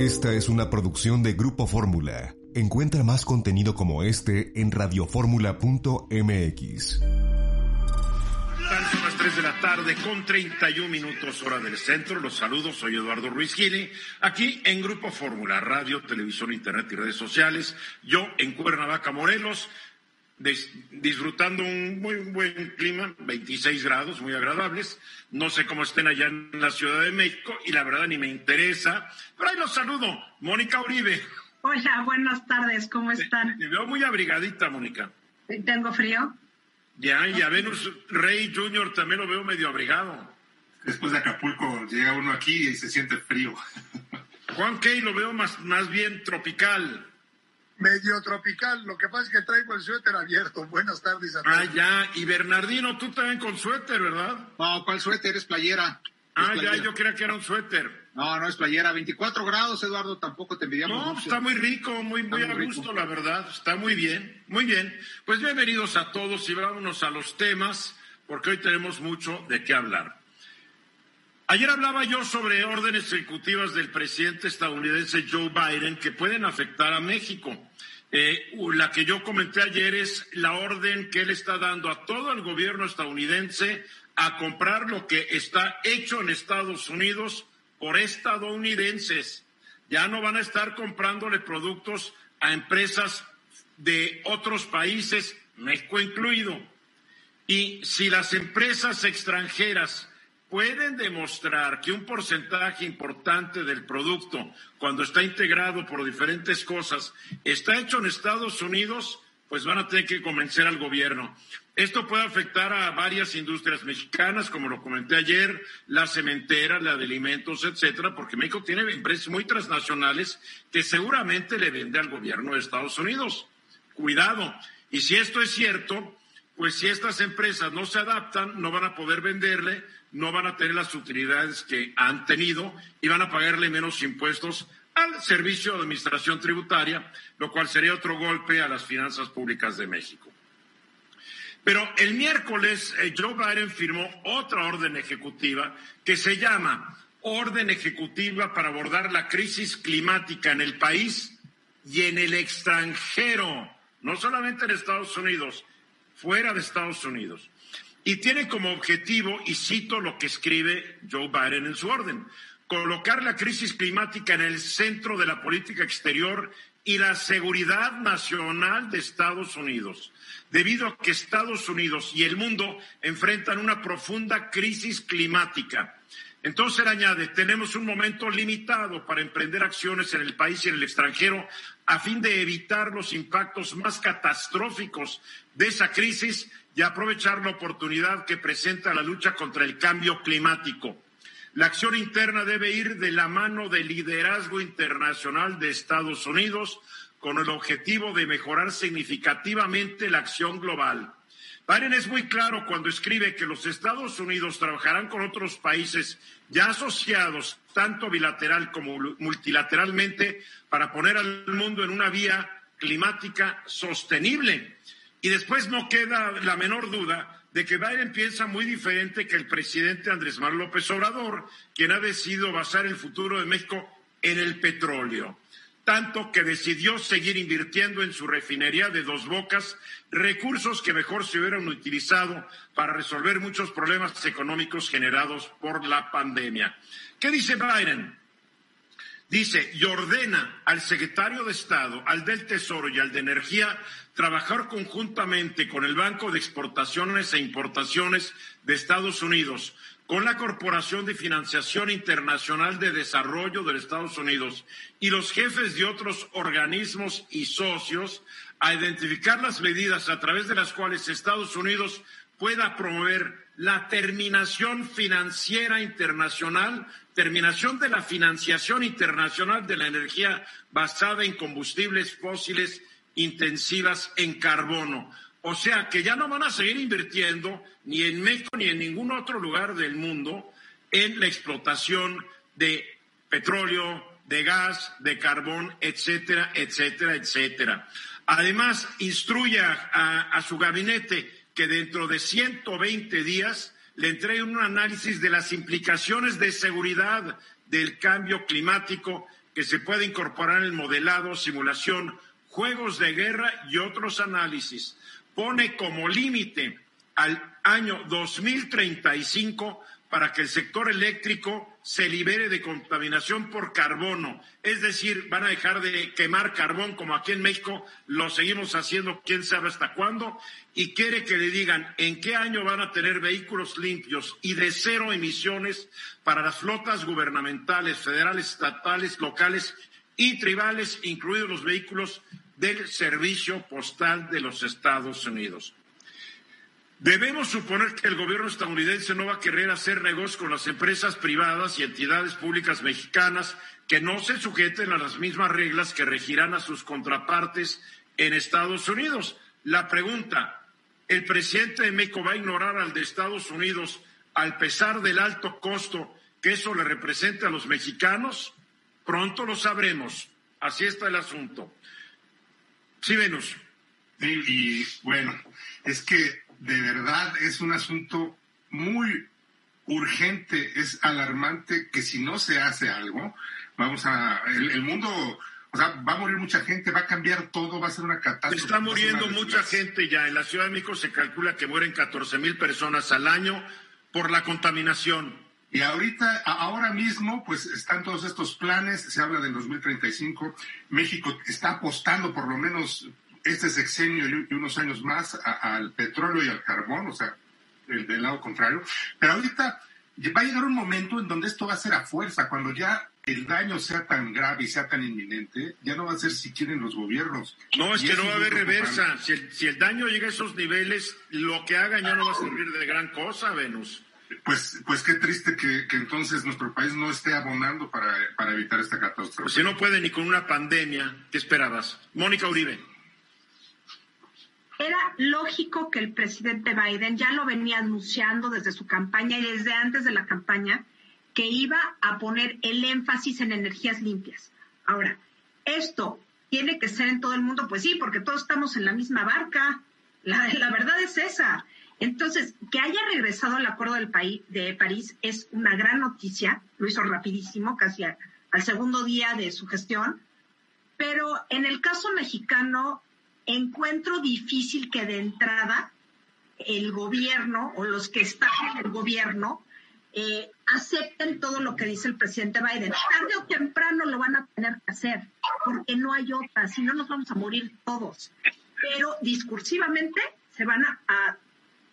Esta es una producción de Grupo Fórmula. Encuentra más contenido como este en radioformula.mx. Son las 3 de la tarde con 31 minutos hora del centro. Los saludos, soy Eduardo Ruiz Gili, aquí en Grupo Fórmula, radio, televisión, internet y redes sociales. Yo en Cuernavaca, Morelos, disfrutando un muy buen clima, 26 grados, muy agradables. No sé cómo estén allá en la Ciudad de México y la verdad ni me interesa. Pero ahí los saludo. Mónica Uribe. Hola, buenas tardes, ¿cómo están? Me veo muy abrigadita, Mónica. ¿Tengo frío? Ya, y a Venus Rey Jr. también lo veo medio abrigado. Después de Acapulco llega uno aquí y se siente frío. Juan Key lo veo más, más bien tropical medio tropical. Lo que pasa es que traigo el suéter abierto. Buenas tardes a todos. Ah, ya. Y Bernardino, tú también con suéter, ¿verdad? No, ¿cuál suéter? Es playera. ah, ya, yo creía que era un suéter. No, no es playera. 24 grados, Eduardo, tampoco te envidiamos. No, está muy rico, muy, muy a gusto, la verdad. Está muy bien, muy bien. Pues bienvenidos a todos y vámonos a los temas, porque hoy tenemos mucho de qué hablar. Ayer hablaba yo sobre órdenes ejecutivas del presidente estadounidense Joe Biden que pueden afectar a México. Eh, la que yo comenté ayer es la orden que él está dando a todo el gobierno estadounidense a comprar lo que está hecho en Estados Unidos por estadounidenses. Ya no van a estar comprándole productos a empresas de otros países, México incluido. Y si las empresas extranjeras pueden demostrar que un porcentaje importante del producto, cuando está integrado por diferentes cosas, está hecho en Estados Unidos, pues van a tener que convencer al gobierno. Esto puede afectar a varias industrias mexicanas, como lo comenté ayer, la cementera, la de alimentos, etcétera, porque México tiene empresas muy transnacionales que seguramente le vende al gobierno de Estados Unidos. Cuidado. Y si esto es cierto, pues si estas empresas no se adaptan, no van a poder venderle no van a tener las utilidades que han tenido y van a pagarle menos impuestos al Servicio de Administración Tributaria, lo cual sería otro golpe a las finanzas públicas de México. Pero el miércoles eh, Joe Biden firmó otra orden ejecutiva que se llama Orden Ejecutiva para abordar la crisis climática en el país y en el extranjero, no solamente en Estados Unidos, fuera de Estados Unidos y tiene como objetivo, y cito lo que escribe Joe Biden en su orden, colocar la crisis climática en el centro de la política exterior y la seguridad nacional de Estados Unidos, debido a que Estados Unidos y el mundo enfrentan una profunda crisis climática. Entonces él añade, tenemos un momento limitado para emprender acciones en el país y en el extranjero a fin de evitar los impactos más catastróficos de esa crisis y aprovechar la oportunidad que presenta la lucha contra el cambio climático. La acción interna debe ir de la mano del liderazgo internacional de Estados Unidos con el objetivo de mejorar significativamente la acción global. Biden es muy claro cuando escribe que los Estados Unidos trabajarán con otros países ya asociados, tanto bilateral como multilateralmente, para poner al mundo en una vía climática sostenible y después no queda la menor duda de que Biden piensa muy diferente que el presidente Andrés Manuel López Obrador, quien ha decidido basar el futuro de México en el petróleo. Tanto que decidió seguir invirtiendo en su refinería de dos bocas, recursos que mejor se hubieran utilizado para resolver muchos problemas económicos generados por la pandemia. ¿Qué dice Biden? Dice, y ordena al secretario de Estado, al del Tesoro y al de Energía trabajar conjuntamente con el Banco de Exportaciones e Importaciones de Estados Unidos, con la Corporación de Financiación Internacional de Desarrollo de Estados Unidos y los jefes de otros organismos y socios a identificar las medidas a través de las cuales Estados Unidos pueda promover la terminación financiera internacional, terminación de la financiación internacional de la energía basada en combustibles fósiles intensivas en carbono. O sea que ya no van a seguir invirtiendo ni en México ni en ningún otro lugar del mundo en la explotación de petróleo, de gas, de carbón, etcétera, etcétera, etcétera. Además, instruye a su gabinete que dentro de 120 días le entregue un análisis de las implicaciones de seguridad del cambio climático que se puede incorporar en modelado, simulación, juegos de guerra y otros análisis. Pone como límite al año 2035 para que el sector eléctrico se libere de contaminación por carbono. Es decir, van a dejar de quemar carbón como aquí en México lo seguimos haciendo quién sabe hasta cuándo y quiere que le digan en qué año van a tener vehículos limpios y de cero emisiones para las flotas gubernamentales, federales, estatales, locales y tribales, incluidos los vehículos del Servicio Postal de los Estados Unidos. Debemos suponer que el gobierno estadounidense no va a querer hacer negocios con las empresas privadas y entidades públicas mexicanas que no se sujeten a las mismas reglas que regirán a sus contrapartes en Estados Unidos. La pregunta, ¿el presidente de México va a ignorar al de Estados Unidos al pesar del alto costo que eso le representa a los mexicanos? Pronto lo sabremos. Así está el asunto. Sí, Venus. y bueno, es que de verdad es un asunto muy urgente, es alarmante que si no se hace algo, vamos a, el, mundo, o sea, va a morir mucha gente, va a cambiar todo, va a ser una catástrofe. Está muriendo mucha gente ya. En la Ciudad de México se calcula que mueren 14 mil personas al año por la contaminación. Y ahorita, ahora mismo, pues están todos estos planes, se habla del 2035, México está apostando por lo menos este sexenio y unos años más al petróleo y al carbón, o sea, el del lado contrario. Pero ahorita va a llegar un momento en donde esto va a ser a fuerza, cuando ya el daño sea tan grave y sea tan inminente, ya no va a ser si quieren los gobiernos. No, es que no va a haber reversa. Si el, si el, daño llega a esos niveles, lo que hagan ya no va a servir de gran cosa, Venus. Pues, pues qué triste que, que entonces nuestro país no esté abonando para, para evitar esta catástrofe. Pues si no puede ni con una pandemia, ¿qué esperabas? Mónica Uribe era lógico que el presidente Biden ya lo venía anunciando desde su campaña y desde antes de la campaña que iba a poner el énfasis en energías limpias. Ahora, esto tiene que ser en todo el mundo, pues sí, porque todos estamos en la misma barca. La, la verdad es esa. Entonces, que haya regresado al acuerdo del país, de París es una gran noticia. Lo hizo rapidísimo, casi al segundo día de su gestión. Pero en el caso mexicano, encuentro difícil que de entrada el gobierno o los que están en el gobierno eh, acepten todo lo que dice el presidente Biden. Tarde o temprano lo van a tener que hacer, porque no hay otra, si no nos vamos a morir todos. Pero discursivamente se van a, a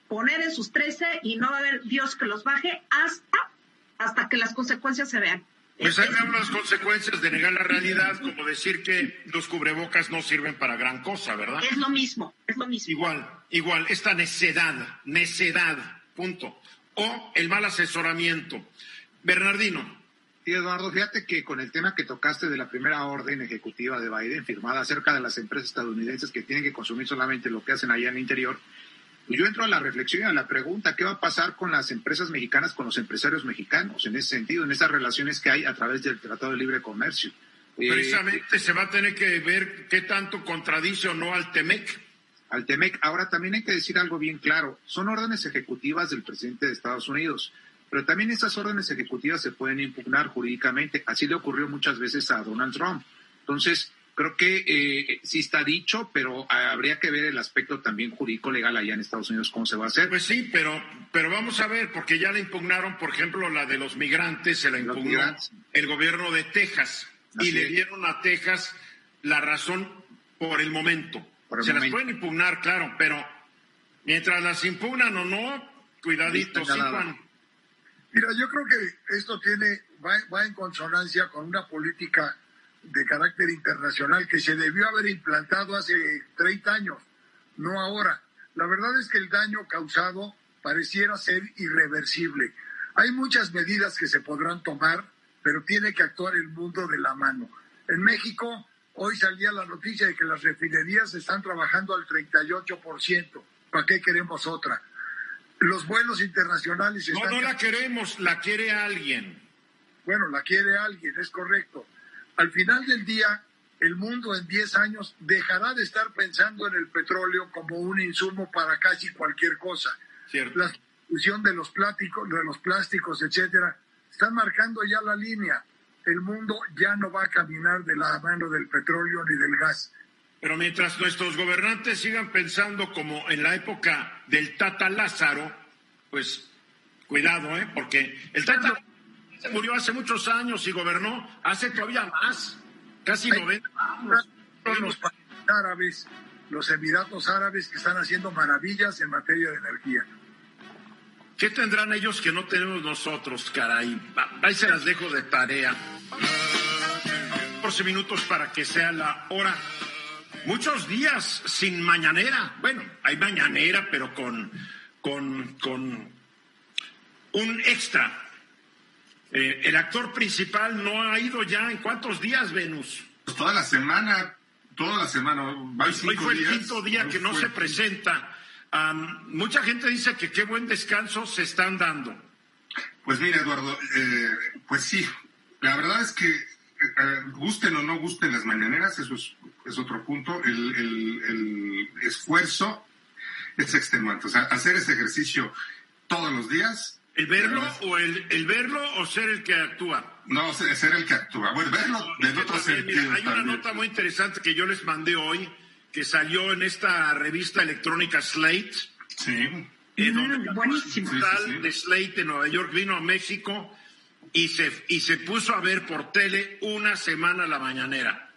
poner en sus 13 y no va a haber Dios que los baje hasta, hasta que las consecuencias se vean. Pues hay unas consecuencias de negar la realidad, como decir que los cubrebocas no sirven para gran cosa, ¿verdad? Es lo mismo, es lo mismo. Igual, igual, esta necedad, necedad, punto. O el mal asesoramiento. Bernardino. Sí, Eduardo, fíjate que con el tema que tocaste de la primera orden ejecutiva de Biden firmada acerca de las empresas estadounidenses que tienen que consumir solamente lo que hacen allá en el interior, yo entro a la reflexión y a la pregunta, ¿qué va a pasar con las empresas mexicanas, con los empresarios mexicanos, en ese sentido, en esas relaciones que hay a través del Tratado de Libre Comercio? Eh, Precisamente se va a tener que ver qué tanto contradice o no al TEMEC. Al TEMEC. Ahora también hay que decir algo bien claro, son órdenes ejecutivas del presidente de Estados Unidos, pero también esas órdenes ejecutivas se pueden impugnar jurídicamente. Así le ocurrió muchas veces a Donald Trump. Entonces, creo que eh, sí está dicho, pero habría que ver el aspecto también jurídico legal allá en Estados Unidos cómo se va a hacer. Pues sí, pero pero vamos a ver, porque ya le impugnaron, por ejemplo, la de los migrantes, se la impugnó el gobierno de Texas y le dieron a Texas la razón por el momento. se las pueden impugnar, claro, pero mientras las impugnan o no, cuidadito, sí, Juan. Mira, yo creo que esto tiene va, va en consonancia con una política de carácter internacional que se debió haber implantado hace 30 años, no ahora. La verdad es que el daño causado pareciera ser irreversible. Hay muchas medidas que se podrán tomar, pero tiene que actuar el mundo de la mano. En México, hoy salía la noticia de que las refinerías están trabajando al 38%. ¿Para qué queremos otra? Los vuelos internacionales No, no la queremos, la quiere alguien. Bueno, la quiere alguien, es correcto al final del día, el mundo en 10 años dejará de estar pensando en el petróleo como un insumo para casi cualquier cosa. La discusión de los plásticos, de los plásticos, etcétera, están marcando ya la línea. el mundo ya no va a caminar de la mano del petróleo ni del gas. Pero mientras nuestros gobernantes sigan pensando como en la época del Tata Lázaro, pues cuidado, ¿eh? Porque el Tata murió hace muchos años y gobernó hace todavía más, casi 90 años. Los árabes, los Emiratos Árabes que están haciendo maravillas en materia de energía. ¿Qué tendrán ellos que no tenemos nosotros, caray? Ahí se las dejo de tarea. 14 minutos para que sea la hora. Muchos días sin mañanera. Bueno, hay mañanera, pero con, con, con un extra. Eh, el actor principal no ha ido ya en cuántos días, Venus. Pues toda la semana, toda la semana. Hoy, fue el quinto día que no se presenta. mucha gente dice que qué buen descanso se están dando. Pues mira, Eduardo, eh, pues sí, la verdad es que eh, gusten o no gusten las mañaneras, eso es, otro punto. El, el, esfuerzo es extenuante. O sea, hacer ese ejercicio todos los días. ¿El verlo o el, el, verlo o ser el que actúa? No, ser el que actúa. Bueno, verlo de otro sentido. hay una nota muy interesante que yo les mandé hoy, que salió en esta revista electrónica Slate. Sí. Eh, donde buenísimo. de Slate en Nueva York vino a México y se, y se puso a ver por tele una semana la mañanera.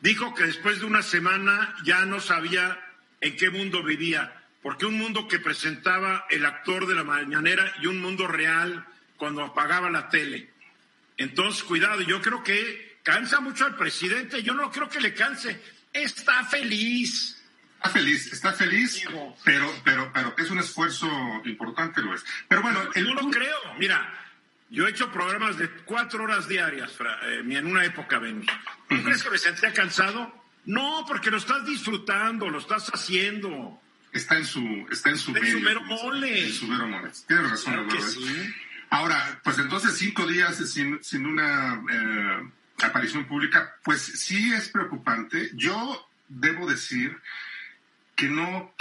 Dijo que después de una semana ya no sabía en qué mundo vivía, porque un mundo que presentaba el actor de la mañanera y un mundo real cuando apagaba la tele. Entonces, cuidado, yo creo que cansa mucho al presidente, yo no creo que le canse, está feliz. Está feliz, está feliz, pero, pero, pero es un esfuerzo importante, lo es. Pero bueno, el... no lo creo, mira, yo he hecho programas de cuatro horas diarias eh, en una época, Venus. ¿Tú crees que me sentía cansado? No, porque lo estás disfrutando, lo estás haciendo. Está en su, está en su, en su mero mole. En su mero mole. Tienes razón, claro sí. Ahora, pues entonces cinco días sin, sin una eh, aparición pública, pues sí es preocupante. Yo debo decir que no,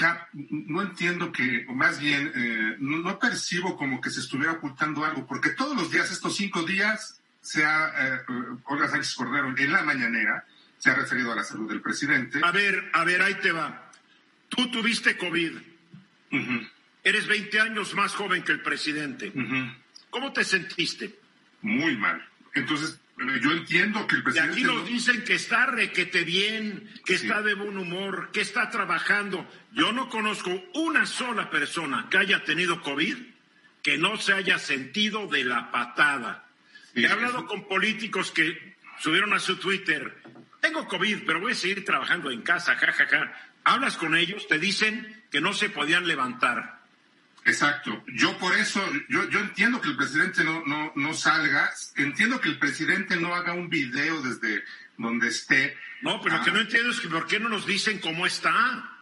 no entiendo que, o más bien, eh, no, percibo como que se estuviera ocultando algo, porque todos los días, estos cinco días, se ha, eh, Olga Sánchez Cordero, en la mañanera, se ha referido a la salud del presidente. A ver, a ver, ahí te va. Tú tuviste COVID. Eres 20 años más joven que el presidente. ¿Cómo te sentiste? Muy mal. Entonces, yo entiendo que el presidente. Y aquí nos dicen que está requete bien, que está de buen humor, que está trabajando. Yo no conozco una sola persona que haya tenido COVID que no se haya sentido de la patada. He hablado con políticos que subieron a su Twitter, tengo COVID, pero voy a seguir trabajando en casa, jajaja. Ja, ja. Hablas con ellos, te dicen que no se podían levantar. Exacto. Yo por eso, yo, yo entiendo que el presidente no, no, no salga, entiendo que el presidente no haga un video desde donde esté. No, pero lo que no entiendo es que por qué no nos dicen cómo está.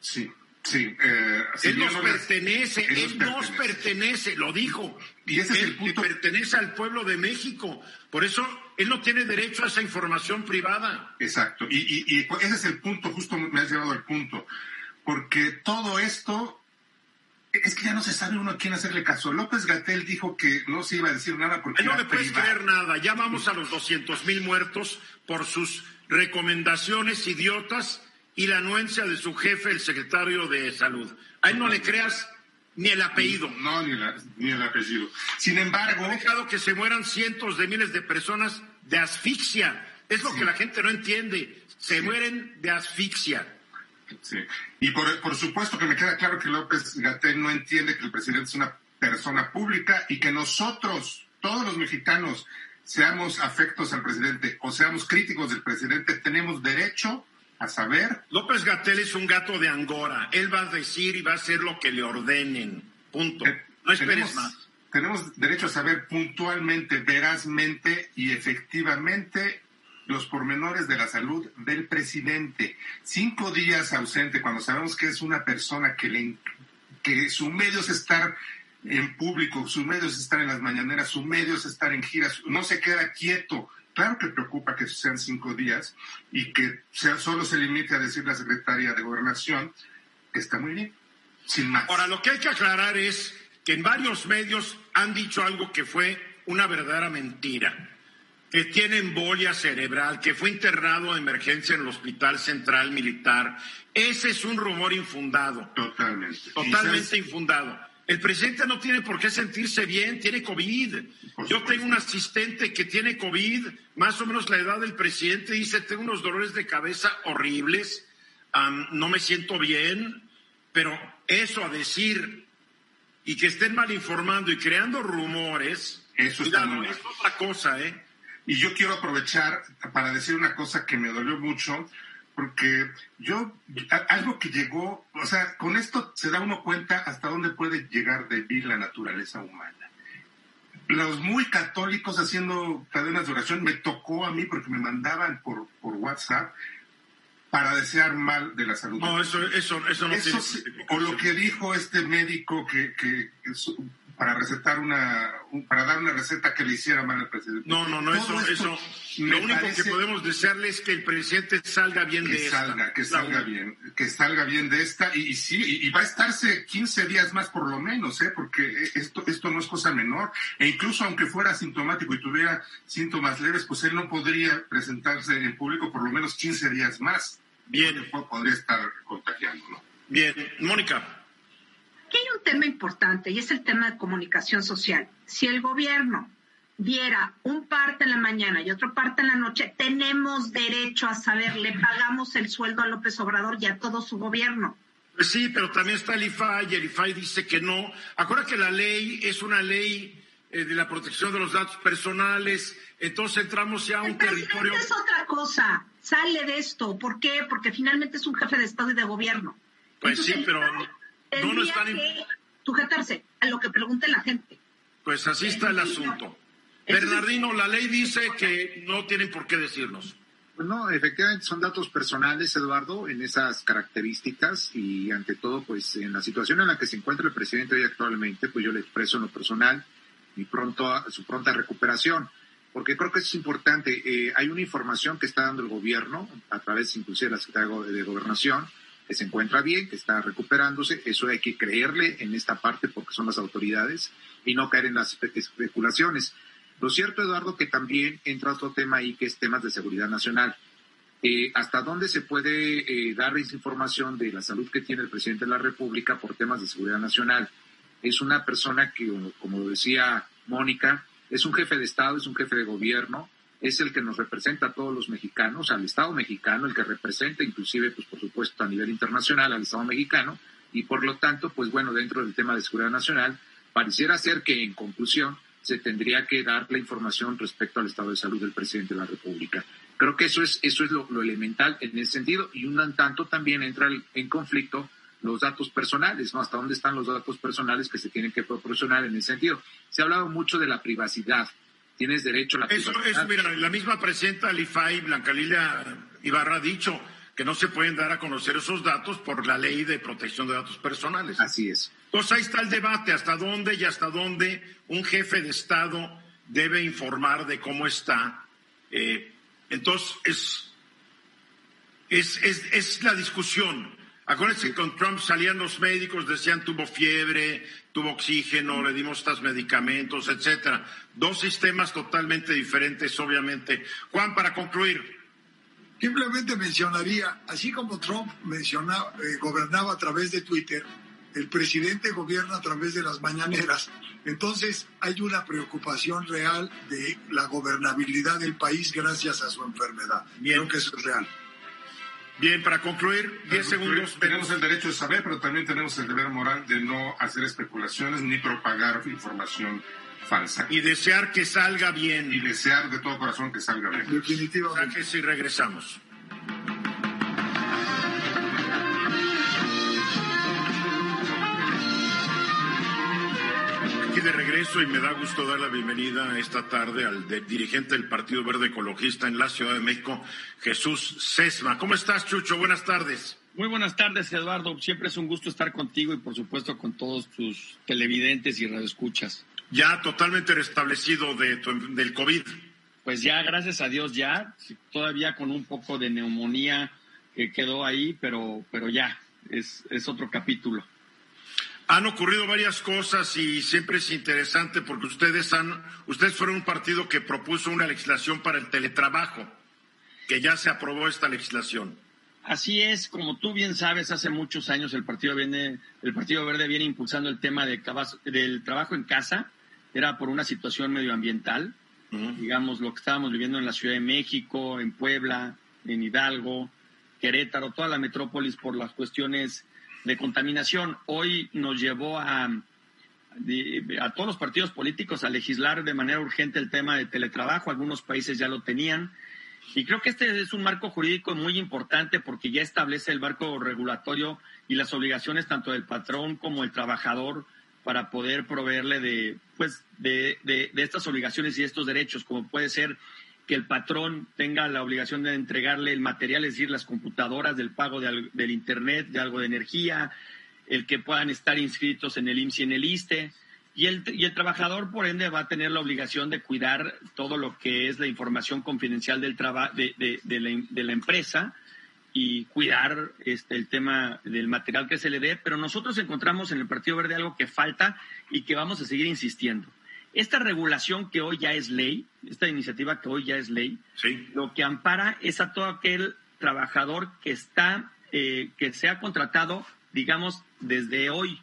Sí, sí. Eh, él nos pertenece, él, nos pertenece. lo dijo. Y ese es el punto. pertenece al pueblo de México. Por eso él no tiene derecho a esa información privada. Exacto. Y, y, y ese es el punto, justo me has llevado al punto. Porque todo esto es que ya no se sabe uno a quién hacerle caso. López Gatel dijo que no se iba a decir nada porque. no le puedes creer nada. Ya vamos a los 200 mil muertos por sus recomendaciones idiotas y la anuencia de su jefe, el secretario de Salud. A él no le creas ni el apellido. No, ni, ni el apellido. Sin embargo. Ha dejado que se mueran cientos de miles de personas de asfixia. Es lo que la gente no entiende. Se mueren de asfixia. Sí. Y por, por supuesto que me queda claro que López Gatel no entiende que el presidente es una persona pública y que nosotros, todos los mexicanos, seamos afectos al presidente o seamos críticos del presidente, tenemos derecho a saber. López Gatel es un gato de Angora. Él va a decir y va a hacer lo que le ordenen. Punto. Eh, no esperes más. Tenemos derecho a saber puntualmente, verazmente y efectivamente los pormenores de la salud del presidente. Cinco días ausente cuando sabemos que es una persona que, le, que su medio es estar en público, su medio es estar en las mañaneras, su medio es estar en giras, no se queda quieto. Claro que preocupa que sean cinco días y que sea, solo se limite a decir la secretaria de Gobernación que está muy bien, sin más. Ahora, lo que hay que aclarar es que en varios medios han dicho algo que fue una verdadera mentira que tiene embolia cerebral, que fue internado de emergencia en el Hospital Central Militar. Ese es un rumor infundado. Totalmente. Totalmente infundado. El presidente no tiene por qué sentirse bien, tiene COVID. Yo tengo un asistente que tiene COVID, más o menos la edad del presidente, dice, tengo unos dolores de cabeza horribles, no me siento bien, pero eso a decir y que estén mal informando y creando rumores, eso es otra cosa, ¿eh? Y yo quiero aprovechar para decir una cosa que me dolió mucho, porque yo, algo que llegó, o sea, con esto se da uno cuenta hasta dónde puede llegar de vivir la naturaleza humana. Los muy católicos haciendo cadenas de oración me tocó a mí porque me mandaban por, por WhatsApp para desear mal de la salud. No, eso, eso, eso no tiene... O lo que dijo este médico que, que, para recetar una, para dar una receta que le hiciera mal al presidente. No, no, no, eso, eso, lo único que podemos desearle es que el presidente salga bien de salga, esta. Que salga bien, que salga bien de esta, y, sí, y, va a estarse 15 días más por lo menos, ¿eh? porque esto, esto no es cosa menor, e incluso aunque fuera sintomático y tuviera síntomas leves, pues él no podría presentarse en público por lo menos 15 días más. Bien. Podría estar contagiando, ¿no? Bien, Mónica. Aquí hay un tema importante y es el tema de comunicación social. Si el gobierno diera un parte en la mañana y otro parte en la noche, tenemos derecho a saber, le pagamos el sueldo a López Obrador y a todo su gobierno. Pues sí, pero también está el IFAI y el IFAI dice que no. Acuérdate que la ley es una ley eh, de la protección de los datos personales, entonces entramos ya a un territorio... es otra cosa, sale de esto. ¿Por qué? Porque finalmente es un jefe de Estado y de gobierno. Pues sí, pero no, no están... que sujetarse a lo que pregunte la gente. Pues así está el asunto. Bernardino, la ley dice que no tienen por qué decirnos. Pues no, efectivamente son datos personales, Eduardo, en esas características y ante todo, pues en la situación en la que se encuentra el presidente hoy actualmente, pues yo le expreso en lo personal mi pronto, su pronta recuperación, porque creo que es importante. Eh, hay una información que está dando el gobierno a través inclusive de la Secretaría de Gobernación, que se encuentra bien, que está recuperándose. Eso hay que creerle en esta parte porque son las autoridades y no caer en las especulaciones. Lo cierto, Eduardo, que también entra otro tema ahí que es temas de seguridad nacional. Eh, ¿Hasta dónde se puede eh, dar información de la salud que tiene el presidente de la República por temas de seguridad nacional? Es una persona que, como decía Mónica, es un jefe de Estado, es un jefe de gobierno, es el que nos representa a todos los mexicanos, al Estado mexicano, el que representa inclusive, pues por supuesto, a nivel internacional al Estado mexicano, y por lo tanto, pues bueno, dentro del tema de seguridad nacional, pareciera ser que en conclusión se tendría que dar la información respecto al estado de salud del presidente de la República. Creo que eso es, eso es lo, elemental en ese sentido, y un tanto también entra en conflicto los datos personales, ¿no? Hasta dónde están los datos personales que se tienen que proporcionar en ese sentido. Se ha hablado mucho de la privacidad tienes derecho a la eso, Eso, mira, la misma presidenta Lifay, Blanca Lilia Ibarra, ha dicho que no se pueden dar a conocer esos datos por la ley de protección de datos personales. Así es. Entonces ahí está el debate, hasta dónde y hasta dónde un jefe de Estado debe informar de cómo está. Eh, entonces es, es, es, es la discusión. Acuérdense que con Trump salían los médicos, decían tuvo fiebre, tuvo oxígeno, le dimos estos medicamentos, etcétera. Dos sistemas totalmente diferentes, obviamente. Juan, para concluir. Simplemente mencionaría, así como Trump mencionaba, eh, gobernaba a través de Twitter, el presidente gobierna a través de las mañaneras. Entonces hay una preocupación real de la gobernabilidad del país gracias a su enfermedad. Creo que eso es real. Bien, para concluir, 10 segundos. Tenemos el derecho de saber, pero también tenemos el deber moral de no hacer especulaciones ni propagar información falsa. Y desear que salga bien. Y desear de todo corazón que salga bien. Definitivamente. que si regresamos. De regreso y me da gusto dar la bienvenida esta tarde al dirigente del Partido Verde Ecologista en la Ciudad de México, Jesús Sesma. ¿Cómo estás, Chucho? Buenas tardes. Muy buenas tardes, Eduardo. Siempre es un gusto estar contigo y, por supuesto, con todos tus televidentes y radioescuchas. Ya totalmente restablecido de del COVID. Pues ya, gracias a Dios, ya. Todavía con un poco de neumonía que quedó ahí, pero, pero ya, es, es otro capítulo. Han ocurrido varias cosas y siempre es interesante porque ustedes han, ustedes fueron un partido que propuso una legislación para el teletrabajo, que ya se aprobó esta legislación. Así es, como tú bien sabes, hace muchos años el Partido, viene, el Partido Verde viene impulsando el tema de, del trabajo en casa, era por una situación medioambiental, digamos lo que estábamos viviendo en la Ciudad de México, en Puebla, en Hidalgo, Querétaro, toda la metrópolis por las cuestiones de contaminación. Hoy nos llevó a, a todos los partidos políticos a legislar de manera urgente el tema de teletrabajo. Algunos países ya lo tenían. Y creo que este es un marco jurídico muy importante porque ya establece el marco regulatorio y las obligaciones tanto del patrón como del trabajador para poder proveerle de, pues, de, de, de estas obligaciones y estos derechos, como puede ser que el patrón tenga la obligación de entregarle el material, es decir, las computadoras del pago del Internet, de algo de energía, el que puedan estar inscritos en el IMSS y en el ISTE. Y el, y el trabajador, por ende, va a tener la obligación de cuidar todo lo que es la información confidencial del de, de, de, la, de, la, empresa y cuidar este, el tema del material que se le dé. Pero nosotros encontramos en el Partido Verde algo que falta y que vamos a seguir insistiendo. Esta regulación que hoy ya es ley, esta iniciativa que hoy ya es ley, lo que ampara es a todo aquel trabajador que está, eh, que se ha contratado, digamos, desde hoy.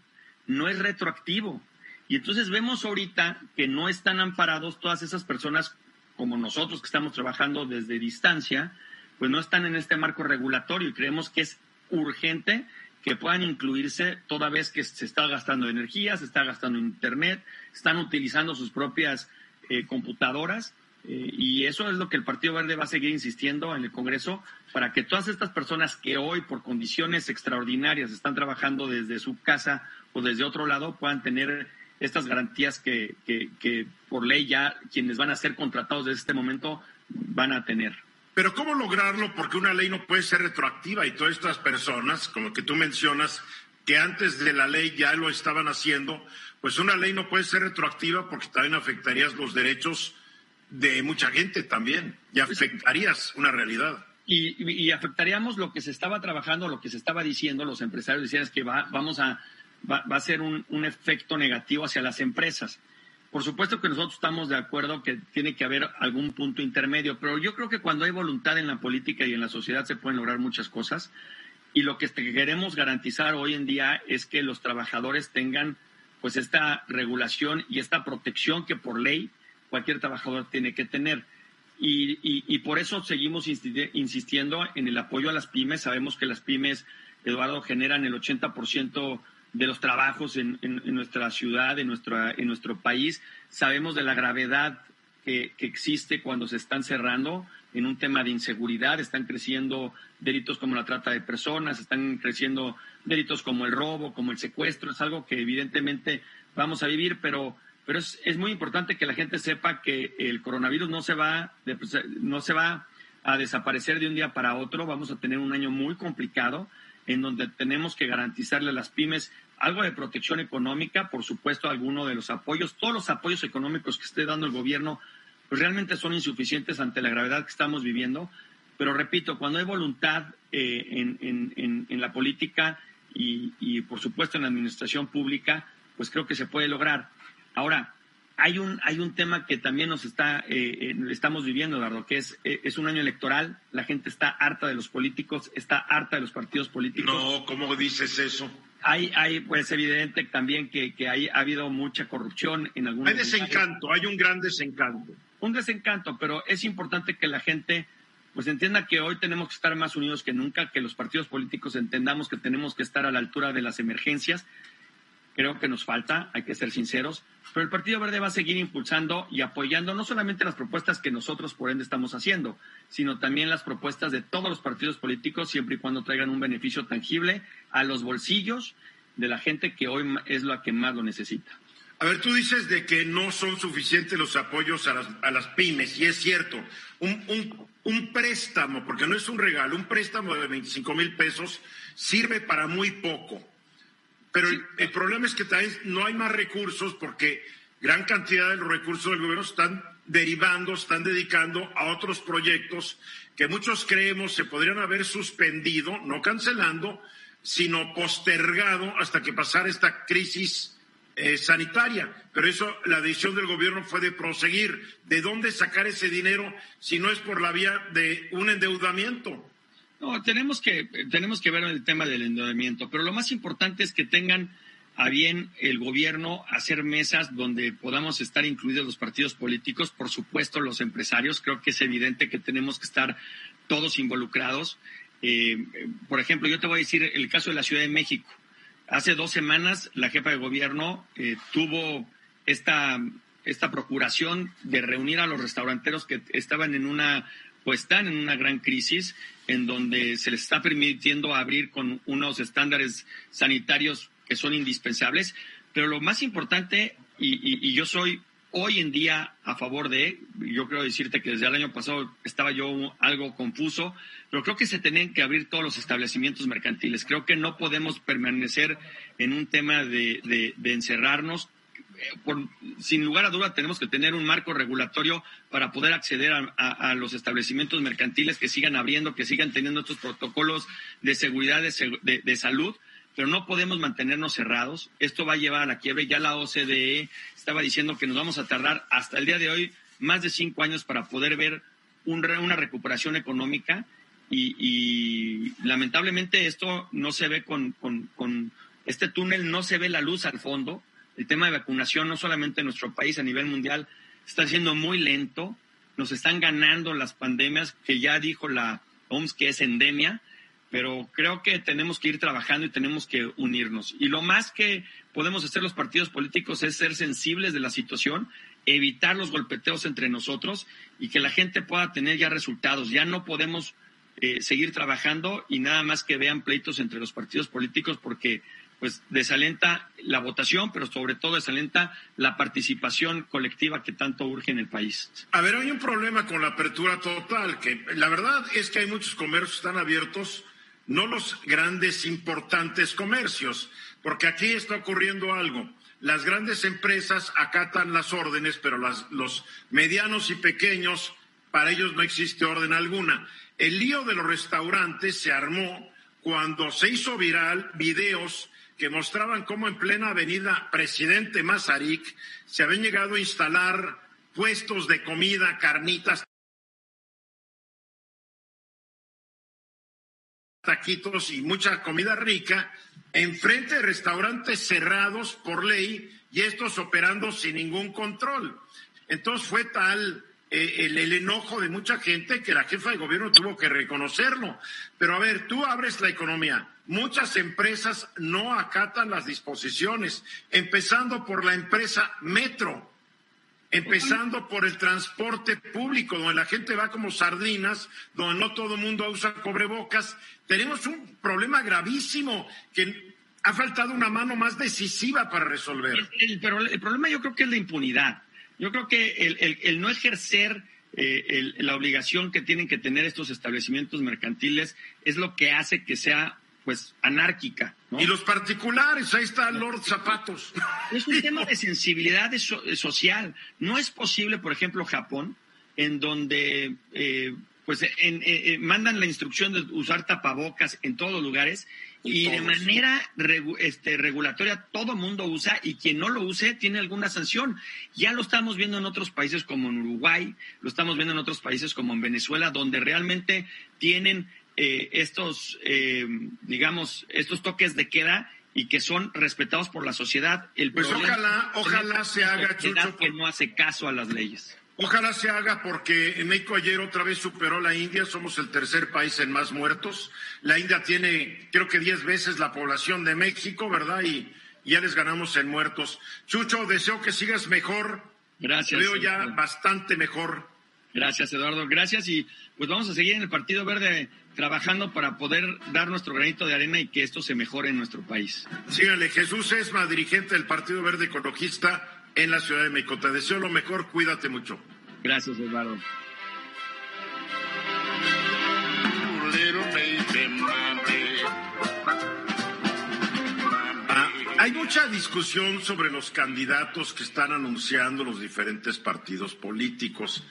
No es retroactivo. Y entonces vemos ahorita que no están amparados todas esas personas como nosotros que estamos trabajando desde distancia, pues no están en este marco regulatorio y creemos que es urgente que puedan incluirse toda vez que se está gastando energía, se está gastando internet, están utilizando sus propias eh, computadoras. Eh, y eso es lo que el Partido Verde va a seguir insistiendo en el Congreso para que todas estas personas que hoy por condiciones extraordinarias están trabajando desde su casa o desde otro lado puedan tener estas garantías que, que, que por ley ya quienes van a ser contratados desde este momento van a tener. Pero ¿cómo lograrlo? Porque una ley no puede ser retroactiva y todas estas personas, como que tú mencionas, que antes de la ley ya lo estaban haciendo, pues una ley no puede ser retroactiva porque también afectarías los derechos de mucha gente también y afectarías una realidad. Y, y, afectaríamos lo que se estaba trabajando, lo que se estaba diciendo, los empresarios decían es que va, vamos a, va, va a ser un, un efecto negativo hacia las empresas. Por supuesto que nosotros estamos de acuerdo que tiene que haber algún punto intermedio, pero yo creo que cuando hay voluntad en la política y en la sociedad se pueden lograr muchas cosas. Y lo que queremos garantizar hoy en día es que los trabajadores tengan pues esta regulación y esta protección que por ley cualquier trabajador tiene que tener. Y, y, por eso seguimos insistiendo en el apoyo a las pymes. Sabemos que las pymes, Eduardo, generan el 80% de los trabajos en, en, nuestra ciudad, en, nuestra, en nuestro país. Sabemos de la gravedad que, que, existe cuando se están cerrando en un tema de inseguridad. Están creciendo delitos como la trata de personas, están creciendo delitos como el robo, como el secuestro. Es algo que evidentemente vamos a vivir, pero, pero es, es muy importante que la gente sepa que el coronavirus no se va, no se va a desaparecer de un día para otro. Vamos a tener un año muy complicado en donde tenemos que garantizarle a las pymes algo de protección económica, por supuesto, alguno de los apoyos, todos los apoyos económicos que esté dando el gobierno, pues realmente son insuficientes ante la gravedad que estamos viviendo. Pero repito, cuando hay voluntad eh, en, la política y, por supuesto, en la administración pública, pues creo que se puede lograr. Ahora, hay un, hay un tema que también nos está, eh, estamos viviendo, Eduardo, que es, eh, es un año electoral, la gente está harta de los políticos, está harta de los partidos políticos. No, ¿cómo dices eso? Hay, hay pues evidente también que, que hay, ha habido mucha corrupción en algunos Hay desencanto, lugares. hay un gran desencanto. Un desencanto, pero es importante que la gente pues entienda que hoy tenemos que estar más unidos que nunca, que los partidos políticos entendamos que tenemos que estar a la altura de las emergencias. Creo que nos falta, hay que ser sinceros, pero el Partido Verde va a seguir impulsando y apoyando no solamente las propuestas que nosotros por ende estamos haciendo, sino también las propuestas de todos los partidos políticos, siempre y cuando traigan un beneficio tangible a los bolsillos de la gente que hoy es la que más lo necesita. A ver, tú dices de que no son suficientes los apoyos a las, a las pymes, y es cierto. Un, un, un, préstamo, porque no es un regalo, un préstamo de 25 mil pesos sirve para muy poco. Pero el, problema es que también no hay más recursos porque gran cantidad de los recursos del gobierno están derivando, están dedicando a otros proyectos que muchos creemos se podrían haber suspendido, no cancelando, sino postergado hasta que pasara esta crisis eh, sanitaria. Pero eso, la decisión del gobierno fue de proseguir. ¿De dónde sacar ese dinero si no es por la vía de un endeudamiento? No, tenemos que, tenemos que ver el tema del endeudamiento, pero lo más importante es que tengan a bien el gobierno hacer mesas donde podamos estar incluidos los partidos políticos, por supuesto los empresarios. Creo que es evidente que tenemos que estar todos involucrados. Eh, por ejemplo, yo te voy a decir el caso de la Ciudad de México. Hace dos semanas la jefa de gobierno eh, tuvo esta, esta procuración de reunir a los restauranteros que estaban en una pues están en una gran crisis en donde se les está permitiendo abrir con unos estándares sanitarios que son indispensables, pero lo más importante, y, yo soy hoy en día a favor de, yo creo decirte que desde el año pasado estaba yo algo confuso, pero creo que se tienen que abrir todos los establecimientos mercantiles. Creo que no podemos permanecer en un tema de, encerrarnos. Por, sin lugar a duda tenemos que tener un marco regulatorio para poder acceder a, los establecimientos mercantiles que sigan abriendo, que sigan teniendo estos protocolos de seguridad, de, salud, pero no podemos mantenernos cerrados. Esto va a llevar a la quiebre. Ya la OCDE estaba diciendo que nos vamos a tardar hasta el día de hoy más de cinco años para poder ver una recuperación económica y, lamentablemente esto no se ve con, con, este túnel, no se ve la luz al fondo. El tema de vacunación, no solamente en nuestro país, a nivel mundial, está siendo muy lento. Nos están ganando las pandemias que ya dijo la OMS que es endemia pero creo que tenemos que ir trabajando y tenemos que unirnos. Y lo más que podemos hacer los partidos políticos es ser sensibles de la situación, evitar los golpeteos entre nosotros y que la gente pueda tener ya resultados. Ya no podemos eh, seguir trabajando y nada más que vean pleitos entre los partidos políticos porque pues desalenta la votación, pero sobre todo desalenta la participación colectiva que tanto urge en el país. A ver, hay un problema con la apertura total, que la verdad es que hay muchos comercios que están abiertos no los grandes importantes comercios, porque aquí está ocurriendo algo. Las grandes empresas acatan las órdenes, pero los medianos y pequeños, para ellos no existe orden alguna. El lío de los restaurantes se armó cuando se hizo viral videos que mostraban cómo en plena avenida Presidente Mazarik se habían llegado a instalar puestos de comida, carnitas, taquitos y mucha comida rica enfrente de restaurantes cerrados por ley y estos operando sin ningún control. Entonces fue tal eh, el, enojo de mucha gente que la jefa de gobierno tuvo que reconocerlo. Pero a ver, tú abres la economía. Muchas empresas no acatan las disposiciones, empezando por la empresa Metro empezando por el transporte público, donde la gente va como sardinas, donde no todo el mundo usa cobrebocas. Tenemos un problema gravísimo que ha faltado una mano más decisiva para resolver. pero el problema yo creo que es la impunidad. Yo creo que el, no ejercer eh, la obligación que tienen que tener estos establecimientos mercantiles es lo que hace que sea pues anárquica. Y los particulares, ahí está Lord Zapatos. Es un tema de sensibilidad social. No es posible, por ejemplo, Japón, en donde eh, pues eh, eh, mandan la instrucción de usar tapabocas en todos los lugares y, de manera este, regulatoria todo mundo usa y quien no lo use tiene alguna sanción. Ya lo estamos viendo en otros países como en Uruguay, lo estamos viendo en otros países como en Venezuela, donde realmente tienen eh, estos, eh, digamos, estos toques de queda y que son respetados por la sociedad. El pues ojalá, ojalá se haga, Chucho, que no hace caso a las leyes. Ojalá se haga porque en México ayer otra vez superó la India, somos el tercer país en más muertos. La India tiene, creo que diez veces la población de México, ¿verdad? Y, ya les ganamos en muertos. Chucho, deseo que sigas mejor. Gracias. Veo ya bastante mejor. Gracias, Eduardo. Gracias y pues vamos a seguir en el Partido Verde trabajando para poder dar nuestro granito de arena y que esto se mejore en nuestro país. Síganle, Jesús Esma, dirigente del Partido Verde Ecologista en la Ciudad de México. Te deseo lo mejor, cuídate mucho. Gracias, Eduardo. Ah, hay mucha discusión sobre los candidatos que están anunciando los diferentes partidos políticos.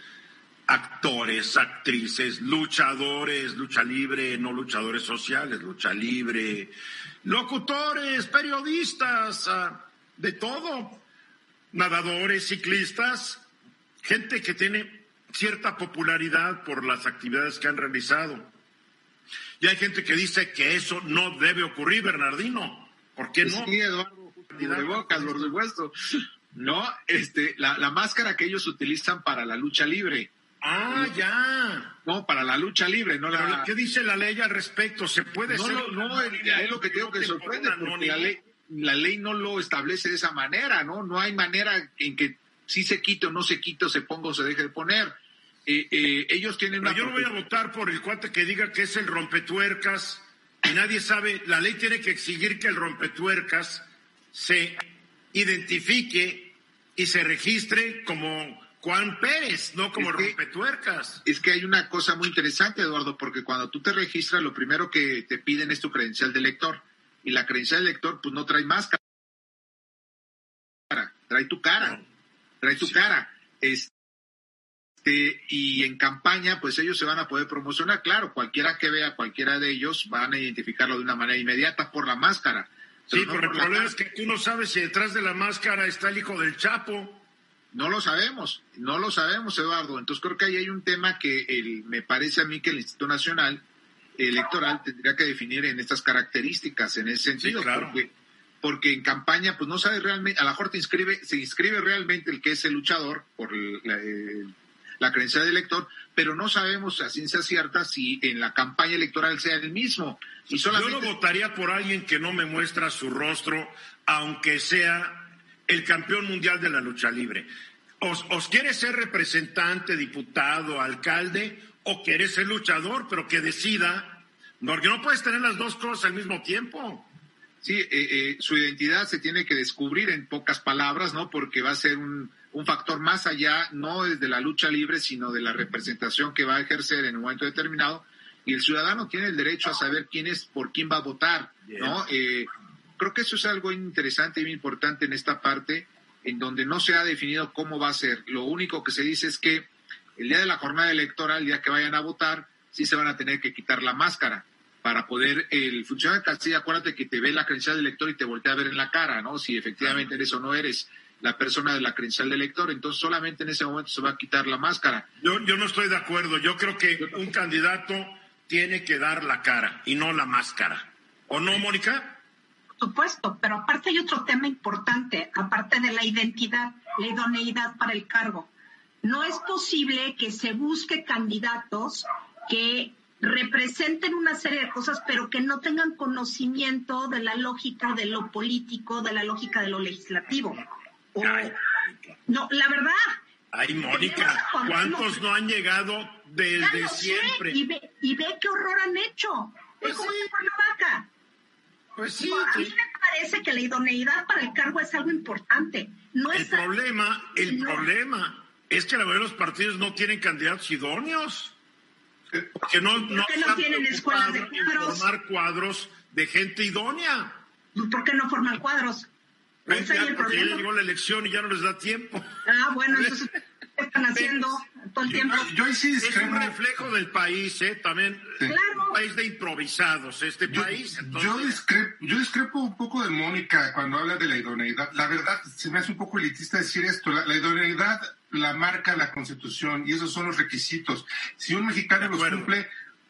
Actores, actrices, luchadores, lucha libre, no luchadores sociales, lucha libre, locutores, periodistas, ah, de todo, nadadores, ciclistas, gente que tiene cierta popularidad por las actividades que han realizado. Y hay gente que dice que eso no debe ocurrir, Bernardino. ¿Por qué no? Sí, Eduardo, de boca, por supuesto. No, este, la, la máscara que ellos utilizan para la lucha libre. Ah, ya. No, para la lucha libre, no la... ¿Qué dice la ley al respecto? ¿Se puede No, ser no, no, es es lo que tengo que sorprende, porque la ley, la ley no lo establece de esa manera, ¿no? No hay manera en que si se quite o no se quite o se ponga o se deje de poner. Eh, eh, ellos tienen Pero una... yo no voy a votar por el cuate que diga que es el rompetuercas y nadie sabe. La ley tiene que exigir que el rompetuercas se identifique y se registre como Juan Pérez, no como Es que- rompetuercas. Es que hay una cosa muy interesante, Eduardo, porque cuando tú te registras, lo primero que te piden es tu credencial de lector. Y la credencial de lector, pues no trae máscara. Trae tu cara. Trae tu cara. Este, y en campaña, pues ellos se van a poder promocionar. Claro, cualquiera que vea cualquiera de ellos van a identificarlo de una manera inmediata por la máscara. Sí, pero el por la problema cara. es que tú no sabes si detrás de la máscara está el hijo del Chapo. No lo sabemos, no lo sabemos, Eduardo. Entonces creo que ahí hay un tema que el- me parece a mí que el Instituto Nacional Electoral tendría que definir en estas características, en ese sentido, claro. porque, porque en campaña pues no sabe realmente, a lo mejor te inscribe, se inscribe realmente el que es el luchador por la, la creencia del elector, pero no sabemos a ciencia cierta si en la campaña electoral sea el mismo. Y Yo solamente no votaría por alguien que no me muestra su rostro, aunque sea el campeón mundial de la lucha libre. Os, os quiere ser representante, diputado, alcalde, o quiere ser luchador, pero que decida, porque no puedes tener las dos cosas al mismo tiempo. Sí, eh, eh, su identidad se tiene que descubrir en pocas palabras, ¿no? Porque va a ser un, un factor más allá, no desde la lucha libre, sino de la representación que va a ejercer en un momento determinado. Y el ciudadano tiene el derecho a saber quién es, por quién va a votar, ¿no? Eh, creo que eso es algo interesante y muy importante en esta parte, en donde no se ha definido cómo va a ser. Lo único que se dice es que el día de la jornada electoral, el día que vayan a votar, sí se van a tener que quitar la máscara para poder, el funcionario de Castilla, acuérdate que te ve la credencial del elector y te voltea a ver en la cara, ¿no? Si efectivamente eres o no eres la persona de la credencial del elector, entonces solamente en ese momento se va a quitar la máscara. Yo, yo no estoy de acuerdo. Yo creo que un candidato tiene que dar la cara y no la máscara. ¿O no, Mónica? Supuesto, pero aparte hay otro tema importante, aparte de la identidad, la idoneidad para el cargo. No es posible que se busque candidatos que representen una serie de cosas, pero que no tengan conocimiento de la lógica de lo político, de la lógica de lo legislativo. O- no, la verdad. Ay, Mónica, ¿cuántos no han llegado desde siempre? y, ve, y ve qué horror han hecho. Ve Pues cómo sí. la vaca. Pues sí, a mí me parece que la idoneidad para el cargo es algo importante. No El es problema, el No. problema es que la mayoría de los partidos no tienen candidatos idóneos. Que no, no, ¿Por qué no tienen escuelas de cuadros? formar cuadros de gente idónea. ¿Por qué no forman cuadros? Pues es ya, el porque ya llegó la elección y ya no les da tiempo. Ah, bueno, entonces, ¿qué están haciendo todo el Yo, tiempo? yo ahí sí Es un discrepo. reflejo del país, ¿eh? También Sí. es Claro. un país de improvisados, este Yo, país. yo discrepo, yo discrepo un poco de Mónica cuando habla de la idoneidad. La verdad, se me hace un poco elitista decir esto. La, la idoneidad la marca la Constitución y esos son los requisitos. Si un mexicano los cumple,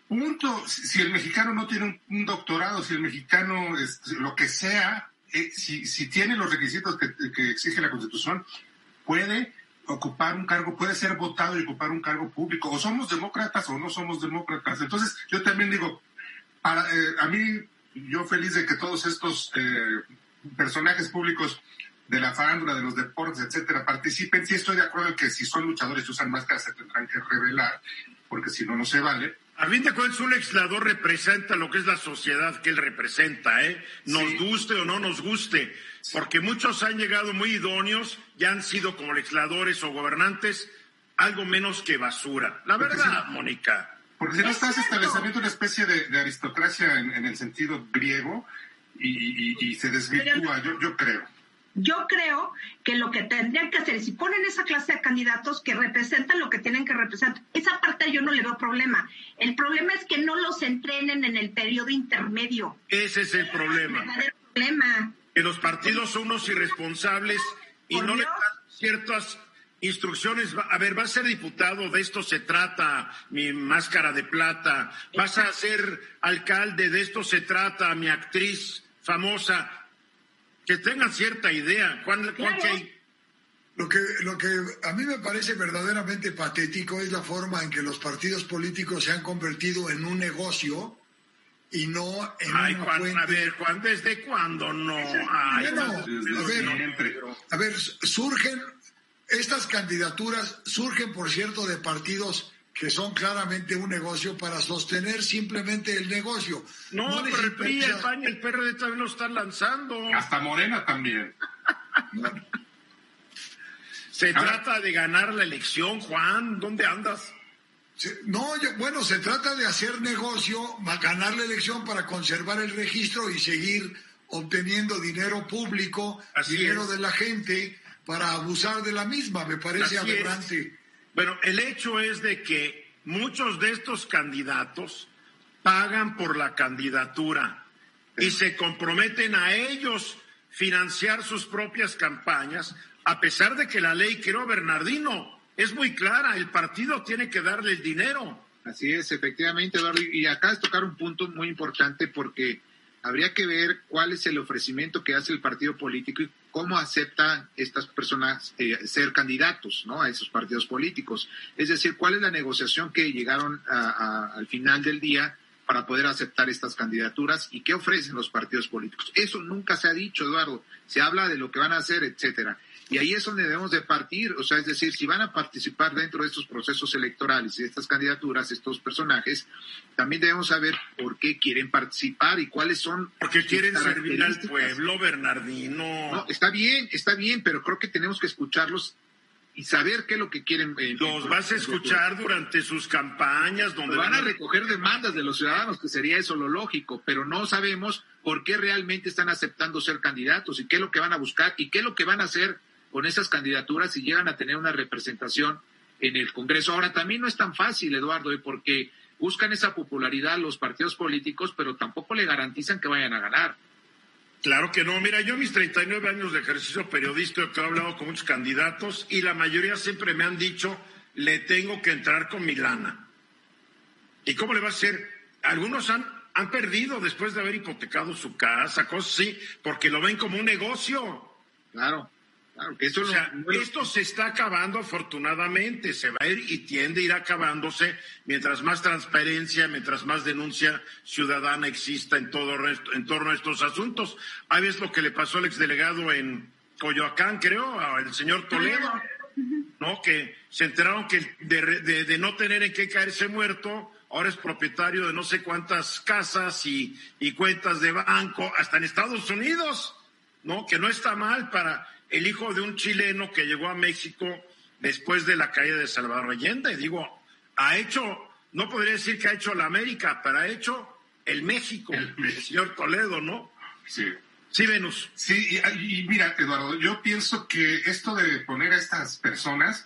punto. Si, si el mexicano no tiene un, un doctorado, si el mexicano, es, lo que sea, eh, si, si tiene los requisitos que, que exige la Constitución, puede ocupar un cargo, puede ser votado y ocupar un cargo público. O somos demócratas o no somos demócratas. Entonces, yo también digo, para, eh, a mí, yo feliz de que todos estos eh, personajes públicos de la farándula, de los deportes, etcétera, participen. Sí estoy de acuerdo en que si son luchadores y usan máscaras se tendrán que revelar, porque si no, no se vale. a fin de cuentas, un legislador representa lo que es la sociedad que él representa, ¿eh? Nos Sí. guste o no nos guste. Porque muchos han llegado muy idóneos y han sido como legisladores o gobernantes algo menos que basura. La Porque verdad. Mónica. Porque si no Es estás cierto. estableciendo una especie de, de aristocracia en, en el sentido griego y, y- y se desvirtúa, yo, yo creo. Yo creo que lo que tendrían que hacer, si ponen esa clase de candidatos que representan lo que tienen que representar, esa parte yo no le veo problema. El problema es que no los entrenen en el periodo intermedio. Ese es el problema. El verdadero problema. Que los partidos son unos irresponsables y no le dan ciertas instrucciones. A ver, vas a ser diputado, de esto se trata, mi máscara de plata. Vas a ser alcalde, de esto se trata, mi actriz famosa. Que tengan cierta idea. Lo que, lo que a mí me parece verdaderamente patético es la forma en que los partidos políticos se han convertido en un negocio y no en Ay, una Juan, fuente. a ver, Juan, ¿desde cuándo no? Ay, Bueno, no, a ver, siempre. A ver, surgen, estas candidaturas surgen, por cierto, de partidos que son claramente un negocio para sostener simplemente el negocio. No, pero el PRI, el PAN y el PRD también lo están lanzando. Hasta Morena también. Se trata de ganar la elección, Juan. ¿Dónde andas? No, yo- bueno, se trata de hacer negocio, ganar la elección para conservar el registro y seguir obteniendo dinero público, Así dinero es. de la gente para abusar de la misma. Me parece Así es. aberrante. Bueno, el hecho es de que muchos de estos candidatos pagan por la candidatura y se comprometen a ellos financiar sus propias campañas, a pesar de que la ley, creo, Bernardino, es muy clara, el partido tiene que darle el dinero. Así es, efectivamente, Eduardo. Y acá es tocar un punto muy importante porque habría que ver cuál es el ofrecimiento que hace el partido político y cómo aceptan estas personas eh, ser candidatos ¿no? a esos partidos políticos. Es decir, cuál es la negociación que llegaron a- al final del día para poder aceptar estas candidaturas y qué ofrecen los partidos políticos. Eso nunca se ha dicho, Eduardo. Se habla de lo que van a hacer, etcétera. Y ahí es donde debemos de partir, o sea, es decir, si van a participar dentro de estos procesos electorales y de estas candidaturas, estos personajes, también debemos saber por qué quieren participar y cuáles son Porque quieren servir al pueblo, Bernardino. No, está bien, está bien, pero creo que tenemos que escucharlos y saber qué es lo que quieren. eh, Los vas a escuchar durante sus campañas, donde van a recoger demandas de los ciudadanos, que sería eso lo lógico, pero no sabemos por qué realmente están aceptando ser candidatos y qué es lo que van a buscar y qué es lo que van a hacer con esas candidaturas si llegan a tener una representación en el Congreso. Ahora, también no es tan fácil, Eduardo, porque buscan esa popularidad los partidos políticos, pero tampoco le garantizan que vayan a ganar. Claro que no. Mira, yo mis 39 años de ejercicio periodístico he hablado con muchos candidatos y la mayoría siempre me han dicho, le tengo que entrar con mi lana. ¿Y cómo le va a hacer? Algunos han, han perdido después de haber hipotecado su casa, cosas así, porque lo ven como un negocio. Claro, claro, que eso O no- sea, no- esto se está acabando afortunadamente, se va a ir y tiende a ir acabándose mientras más transparencia, mientras más denuncia ciudadana exista en todo resto- en torno a estos asuntos. Ahí ves lo que le pasó al exdelegado en Coyoacán, creo, al señor Toledo, ¿no? Que se enteraron que de, re- de- de no tener en qué caerse muerto, ahora es propietario de no sé cuántas casas y, y cuentas de banco, hasta en Estados Unidos. ¿no? Que no está mal para el hijo de un chileno que llegó a México después de la caída de Salvador Allende. Digo, ha hecho, no podría decir que ha hecho la América, pero ha hecho el México, El señor Toledo, ¿no? Sí. Sí, Venus. Sí, y, y mira, Eduardo, yo pienso que esto de poner a estas personas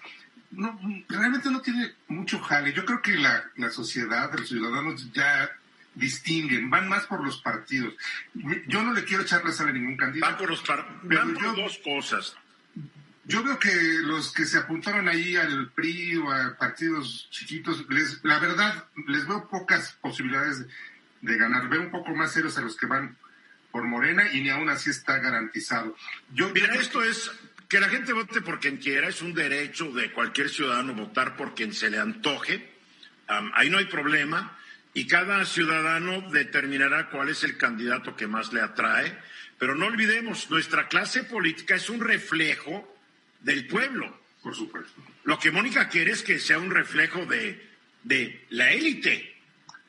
no, realmente no tiene mucho jale. Yo creo que la, la sociedad, los ciudadanos ya distinguen, van más por los partidos. Yo no le quiero echar la sal a ningún Van candidato. por, los Pero van por yo- dos cosas. Yo veo que los que se apuntaron ahí al PRI o a partidos chiquitos, les, la verdad, les veo pocas posibilidades de, de ganar. Veo un poco más serios a los que van por Morena y ni aún así está garantizado. Yo Mira, esto es que la gente vote por quien quiera, es un derecho de cualquier ciudadano votar por quien se le antoje. Ahí no hay problema. Y cada ciudadano determinará cuál es el candidato que más le atrae. Pero no olvidemos, nuestra clase política es un reflejo del pueblo. Por supuesto. Lo que Mónica quiere es que sea un reflejo de, de la élite.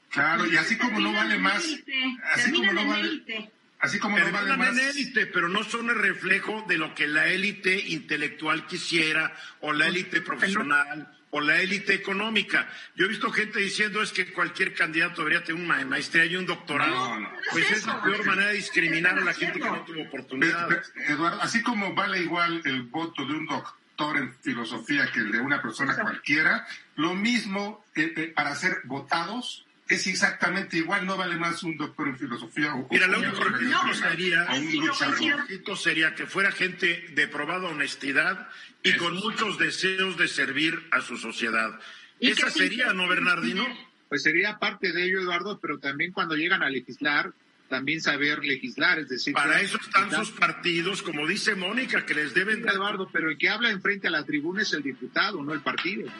Claro, y así como no vale más, así como no vale, así como no vale más, en élite, pero no son el reflejo de lo que la élite intelectual quisiera o la élite profesional o la élite económica. Yo he visto gente diciendo es que cualquier candidato debería tener una maestría y un doctorado. pues es, la peor manera de discriminar a la gente que no tuvo oportunidad. Eduardo, así como vale igual el voto de un doctor en filosofía que el de una persona cualquiera, lo mismo eh, eh, para ser votados es exactamente igual, no vale más un doctor en filosofía o Mira, lo único que sería, sería que fuera gente de probada honestidad y con muchos deseos de servir a su sociedad. Esa sería, ¿no, Bernardino? Pues sería parte de ello, Eduardo, pero también cuando llegan a legislar, también saber legislar, es decir... Para eso están sus partidos, como dice Mónica, que les deben... Eduardo, pero el que habla enfrente a la tribuna es el diputado, no el partido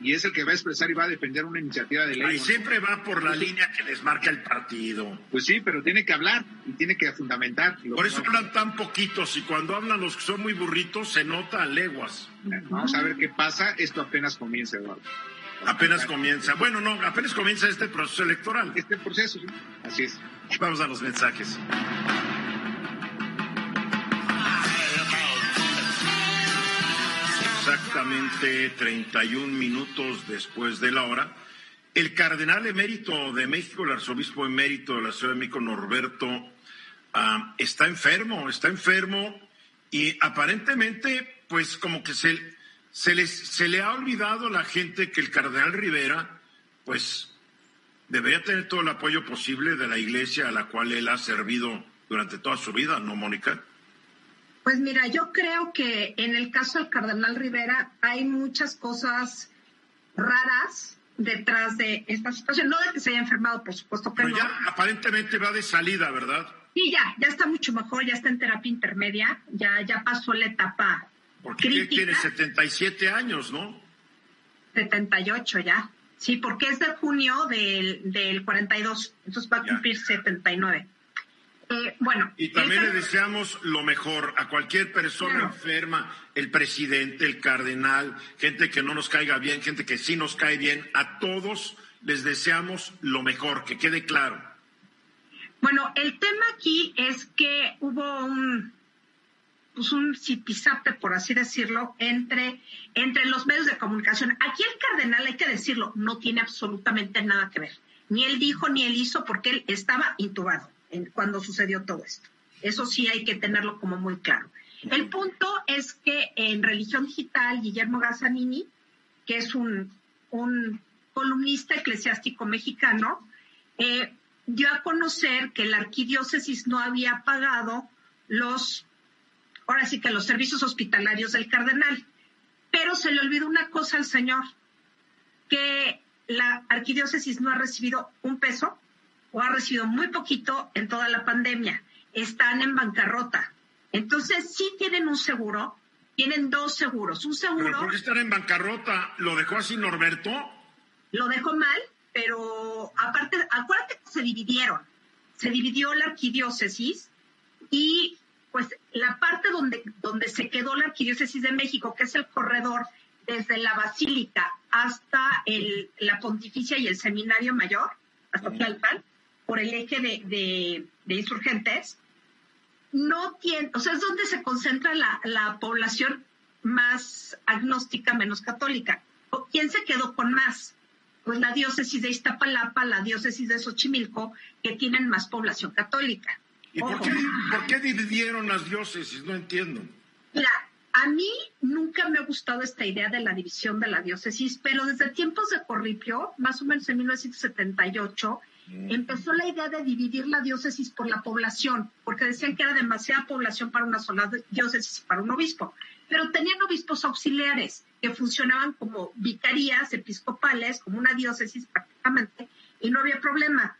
y es el que va a expresar y va a defender una iniciativa de ley. Y siempre va por la línea que les marca el partido. Pues sí, pero tiene que hablar y tiene que fundamentar. Por eso hablan tan poquitos y cuando hablan los que son muy burritos se nota a leguas. Vamos a ver qué pasa. Esto apenas comienza, Eduardo. Apenas comienza. Bueno, no, apenas comienza este proceso electoral. Este proceso, sí. Así es. Vamos a los mensajes. Exactamente 31 minutos después de la hora, el cardenal emérito de México, el arzobispo emérito de la Ciudad de México, Norberto, ah, está enfermo, está enfermo y aparentemente, pues como que se, se, les, se le ha olvidado a la gente que el cardenal Rivera, pues debería tener todo el apoyo posible de la iglesia a la cual él ha servido durante toda su vida, ¿no, Mónica? Pues mira, yo creo que en el caso del cardenal Rivera hay muchas cosas raras detrás de esta situación. No de que se haya enfermado, por supuesto que Pero ya aparentemente va de salida, ¿verdad? Sí, ya, ya está mucho mejor, ya está en terapia intermedia, ya, ya pasó la etapa. Porque crítica. tiene 77 años, ¿no? 78 ya. Sí, porque es de junio del, del 42, entonces va a cumplir 79. Eh, bueno, y también le deseamos lo mejor a cualquier persona enferma, el presidente, el cardenal, gente que no nos caiga bien, gente que sí nos cae bien, a todos les deseamos lo mejor, que quede claro. Bueno, el tema aquí es que hubo un, pues un zipizape, por así decirlo, entre, entre los medios de comunicación. Aquí el cardenal, hay que decirlo, no tiene absolutamente nada que ver. Ni él dijo ni él hizo porque él estaba intubado cuando sucedió todo esto. Eso sí hay que tenerlo como muy claro. El punto es que en Religión Digital, Guillermo Gazzanini, que es un, columnista eclesiástico mexicano, eh, dio a conocer que la arquidiócesis no había pagado los, ahora sí que los servicios hospitalarios del cardenal. Pero se le olvidó una cosa al señor, que la arquidiócesis no ha recibido un peso o ha recibido muy poquito en toda la pandemia. Están en bancarrota. Entonces, sí tienen un seguro, tienen dos seguros. Un seguro. ¿Pero por qué están en bancarrota? ¿Lo dejó así Norberto? Lo dejó mal, pero aparte, acuérdate que se dividieron. Se dividió la arquidiócesis y pues la parte donde, donde se quedó la arquidiócesis de México, que es el corredor desde la basílica hasta el, la pontificia y el seminario mayor, hasta Tlalpan, por el eje de, insurgentes, no tiene, o sea, es donde se concentra la, población más agnóstica, menos católica. ¿Quién se quedó con más? Pues la diócesis de Iztapalapa, la diócesis de Xochimilco, que tienen más población católica. ¿Y por qué, por qué, dividieron las diócesis? No entiendo. Mira, a mí nunca me ha gustado esta idea de la división de la diócesis, pero desde tiempos de Corripio, más o menos en 1978, empezó la idea de dividir la diócesis por la población, porque decían que era demasiada población para una sola diócesis y para un obispo. Pero tenían obispos auxiliares que funcionaban como vicarías episcopales, como una diócesis prácticamente, y no había problema.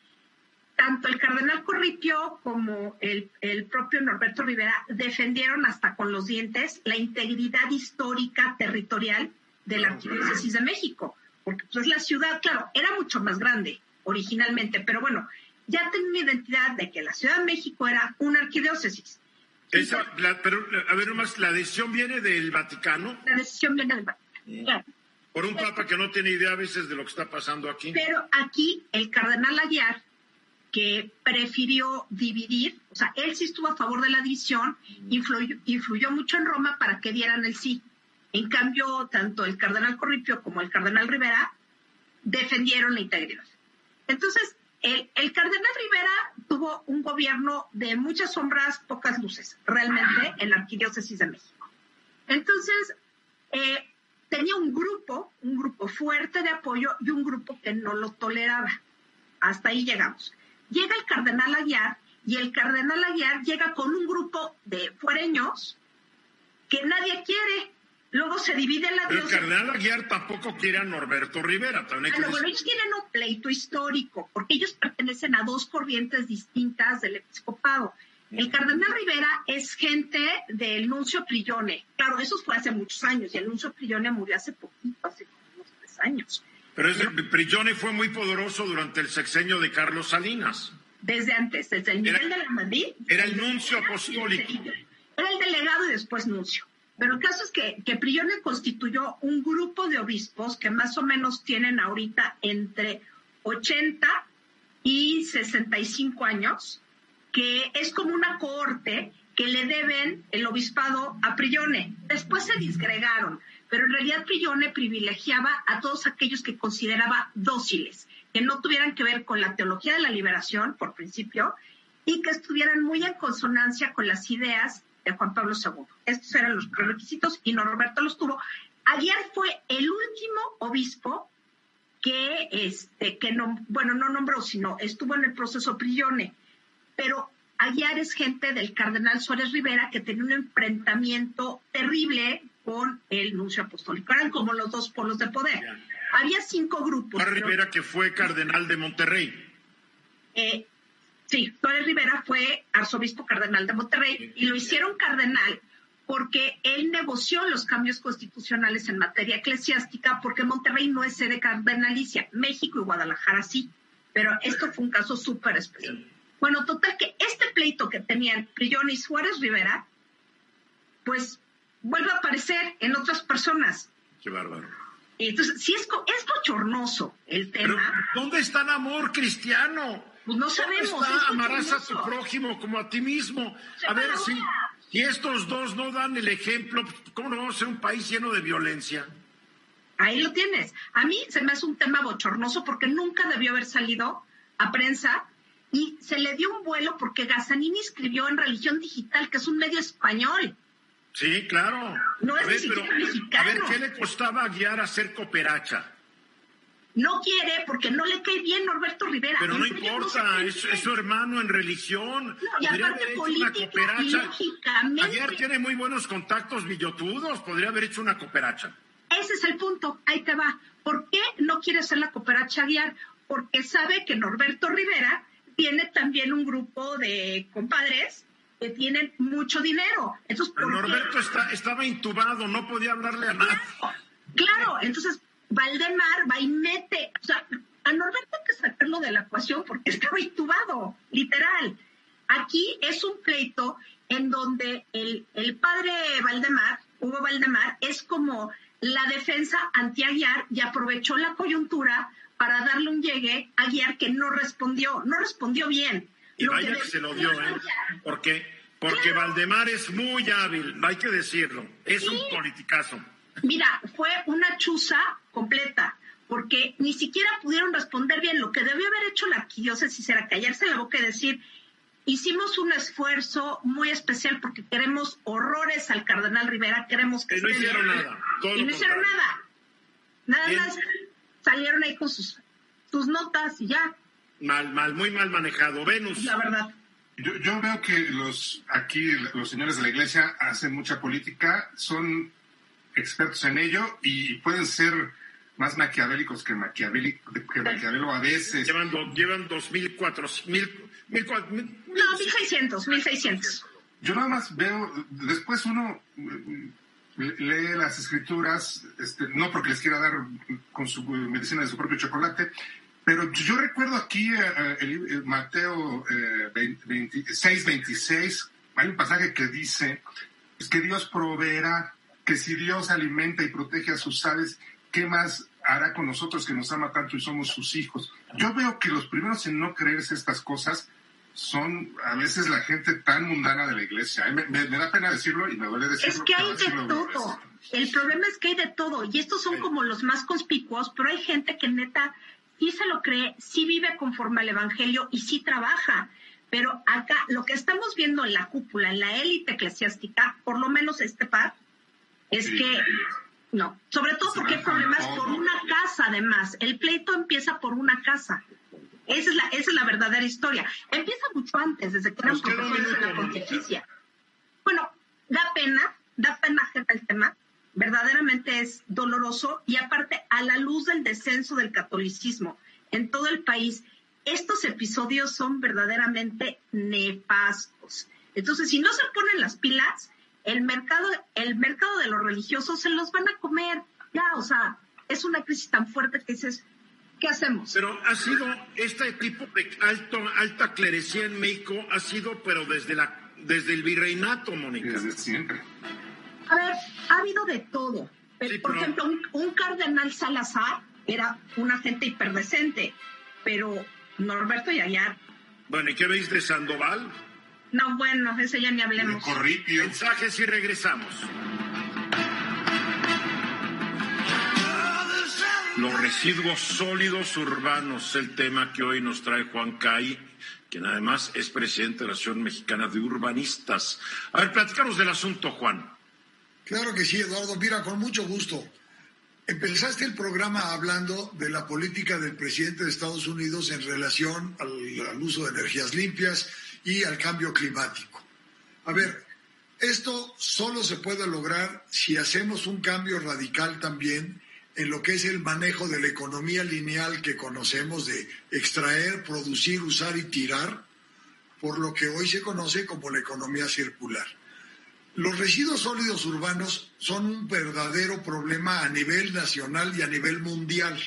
Tanto el cardenal Corripio como el, propio Norberto Rivera defendieron hasta con los dientes la integridad histórica territorial de la Arquidiócesis de México, porque pues la ciudad, claro, era mucho más grande, originalmente, pero bueno, ya tenía una identidad de que la Ciudad de México era una arquidiócesis. pero, a ver, nomás, ¿la decisión viene del Vaticano? La decisión viene del Vaticano, Por un papa que no tiene idea a veces de lo que está pasando aquí. Pero aquí el cardenal Aguiar, que prefirió dividir, o sea, él sí estuvo a favor de la división, influyó, influyó mucho en Roma para que dieran el sí En cambio, tanto el cardenal Corripio como el cardenal Rivera defendieron la integridad. Entonces, el, cardenal Rivera tuvo un gobierno de muchas sombras, pocas luces, realmente, en la Arquidiócesis de México. Entonces, eh, tenía un grupo, un grupo fuerte de apoyo y un grupo que no lo toleraba. Hasta ahí llegamos. Llega el cardenal Aguiar y el cardenal Aguiar llega con un grupo de fuereños que nadie quiere. Luego se divide la Pero el cardenal Aguiar tampoco quiere a Norberto Rivera. También ah, bueno, ellos tienen un pleito histórico, porque ellos pertenecen a dos corrientes distintas del episcopado. El cardenal Rivera es gente del Nuncio Prillone. Claro, eso fue hace muchos años y el Nuncio Prillone murió hace poquito, hace unos tres años. Pero ese, Prillone fue muy poderoso durante el sexenio de Carlos Salinas. Desde antes, desde el nivel de la Madrid. Era el nuncio apostólico. Era el delegado y después nuncio. Pero el caso es que, que Prillone constituyó un grupo de obispos que más o menos tienen ahorita entre 80 y 65 años que es como una cohorte que le deben el obispado a Prillone. Después se disgregaron, pero en realidad Prillone privilegiaba a todos aquellos que consideraba dóciles, que no tuvieran que ver con la teología de la liberación, por principio, y que estuvieran muy en consonancia con las ideas de Juan Pablo II. Estos eran los requisitos y Norberto los tuvo. Ayer fue el último obispo que, este, que no, bueno, no nombró, sino estuvo en el proceso Prillone pero Aguiar es gente del cardenal Suárez Rivera que tenía un enfrentamiento terrible con el nuncio apostólico. Eran como los dos polos de poder. Había cinco grupos. Suárez Rivera que fue cardenal de Monterrey. Eh, sí, Suárez Rivera fue arzobispo cardenal de Monterrey y lo hicieron cardenal porque él negoció los cambios constitucionales en materia eclesiástica porque Monterrey no es sede cardenalicia, México y Guadalajara sí, pero esto fue un caso súper especial. Bueno, total que este pleito que tenían Prillón y Suárez Rivera, pues vuelve a aparecer en otras personas. Qué bárbaro. Entonces, si es, es bochornoso el tema. ¿Dónde está el amor cristiano? Pues no sabemos. Está, amarás a tu prójimo como a ti mismo. a ver si, si estos dos no dan el ejemplo, ¿cómo no vamos a ser un país lleno de violencia? Ahí lo tienes. A mí se me hace un tema bochornoso porque nunca debió haber salido a prensa y se le dio un vuelo porque Gazanini escribió en Religión Digital, que es un medio español. Sí, claro. No es ni mexicano. A ver, ¿qué le costaba guiar a hacer cooperacha? No quiere porque no le cae bien Norberto Rivera. Pero no importa, es, su hermano en religión. No, y aparte política, lógicamente. Ayer tiene muy buenos contactos billotudos, podría haber hecho una cooperacha. Ese es el punto, ahí te va. ¿Por qué no quiere hacer la cooperacha guiar? Porque sabe que Norberto Rivera tiene también un grupo de compadres que tienen mucho dinero. Entonces, Pero Norberto estaba intubado, no podía hablarle a nadie. Claro, entonces Valdemar va y mete, o sea, a Norberto hay que sacarlo de la ecuación porque estaba intubado, literal. Aquí es un pleito en donde el, el padre Valdemar, Hugo Valdemar, es como la defensa anti-Aguiar y aprovechó la coyuntura para darle un llegue a Guiar que no respondió, no respondió bien. Y vaya que, se lo dio, ¿eh? Porque, porque Valdemar es muy hábil, hay que decirlo, es un politicazo. Mira, fue una chuza completa, porque ni siquiera pudieron responder bien. Lo que debió haber hecho la arquidiócesis era callarse la boca y decir, hicimos un esfuerzo muy especial porque queremos horrores al cardenal Rivera, queremos que... Y no hicieron nada. y no hicieron nada. Nada más salieron ahí con sus, sus notas y ya. Mal, mal, muy mal manejado. Venus. La verdad. Yo, yo, veo que los aquí los señores de la iglesia hacen mucha política, son expertos en ello y pueden ser más maquiavélicos que, maquiavélico, que Maquiavelo a veces. Llevan, do, llevan 2.400, mil, mil, no, 1.600, 1.600. Yo nada más veo, después uno lee las escrituras, este, no porque les quiera dar con su medicina de su propio chocolate, pero yo recuerdo aquí eh, el, Mateo eh, 26, 26, hay un pasaje que dice que Dios proveerá, que si Dios alimenta y protege a sus aves, ¿qué más hará con nosotros que nos ama tanto y somos sus hijos? Yo veo que los primeros en no creerse estas cosas son a veces la gente tan mundana de la iglesia. Me, da pena decirlo y me duele decirlo. Es que hay de todo. el problema es que hay de todo y estos son como los más conspicuos, pero hay gente que neta sí se lo cree, sí vive conforme al Evangelio y sí trabaja. Pero acá lo que estamos viendo en la cúpula, en la élite eclesiástica, por lo menos este par, es que no, sobre todo porque hay problemas por una casa además. El pleito empieza por una casa. Esa es la, esa es la verdadera historia. Empieza mucho antes, desde que eran profesores de la pontificia. Bueno, da pena, da pena el tema, verdaderamente es doloroso y aparte a la luz del descenso del catolicismo en todo el país, estos episodios son verdaderamente nefastos. Entonces, si no se ponen las pilas, el mercado, el mercado de los religiosos se los van a comer. Ya, o sea, es una crisis tan fuerte que dices, ¿qué hacemos? Pero ha sido, este tipo de alto, alta clerecía en México ha sido, pero desde la desde el virreinato, Mónica. Desde siempre. A ver, ha habido de todo. Por ejemplo, un, cardenal Salazar era un agente hiperdecente, pero Norberto Yayar. Bueno, ¿y qué veis de Sandoval? No, bueno, ese ya ni hablemos. Corripio. Mensajes y regresamos. Los residuos sólidos urbanos, el tema que hoy nos trae Juan Cay quien además es presidente de la Asociación Mexicana de Urbanistas. A ver, platicamos del asunto, Juan. Claro que sí, Eduardo. Mira, con mucho gusto. Empezaste el programa hablando de la política del presidente de Estados Unidos en relación al, al, uso de energías limpias y al cambio climático. A ver, esto solo se puede lograr si hacemos un cambio radical también en lo que es el manejo de la economía lineal que conocemos de extraer, producir, usar y tirar, por lo que hoy se conoce como la economía circular. Los residuos sólidos urbanos son un verdadero problema a nivel nacional y a nivel mundial.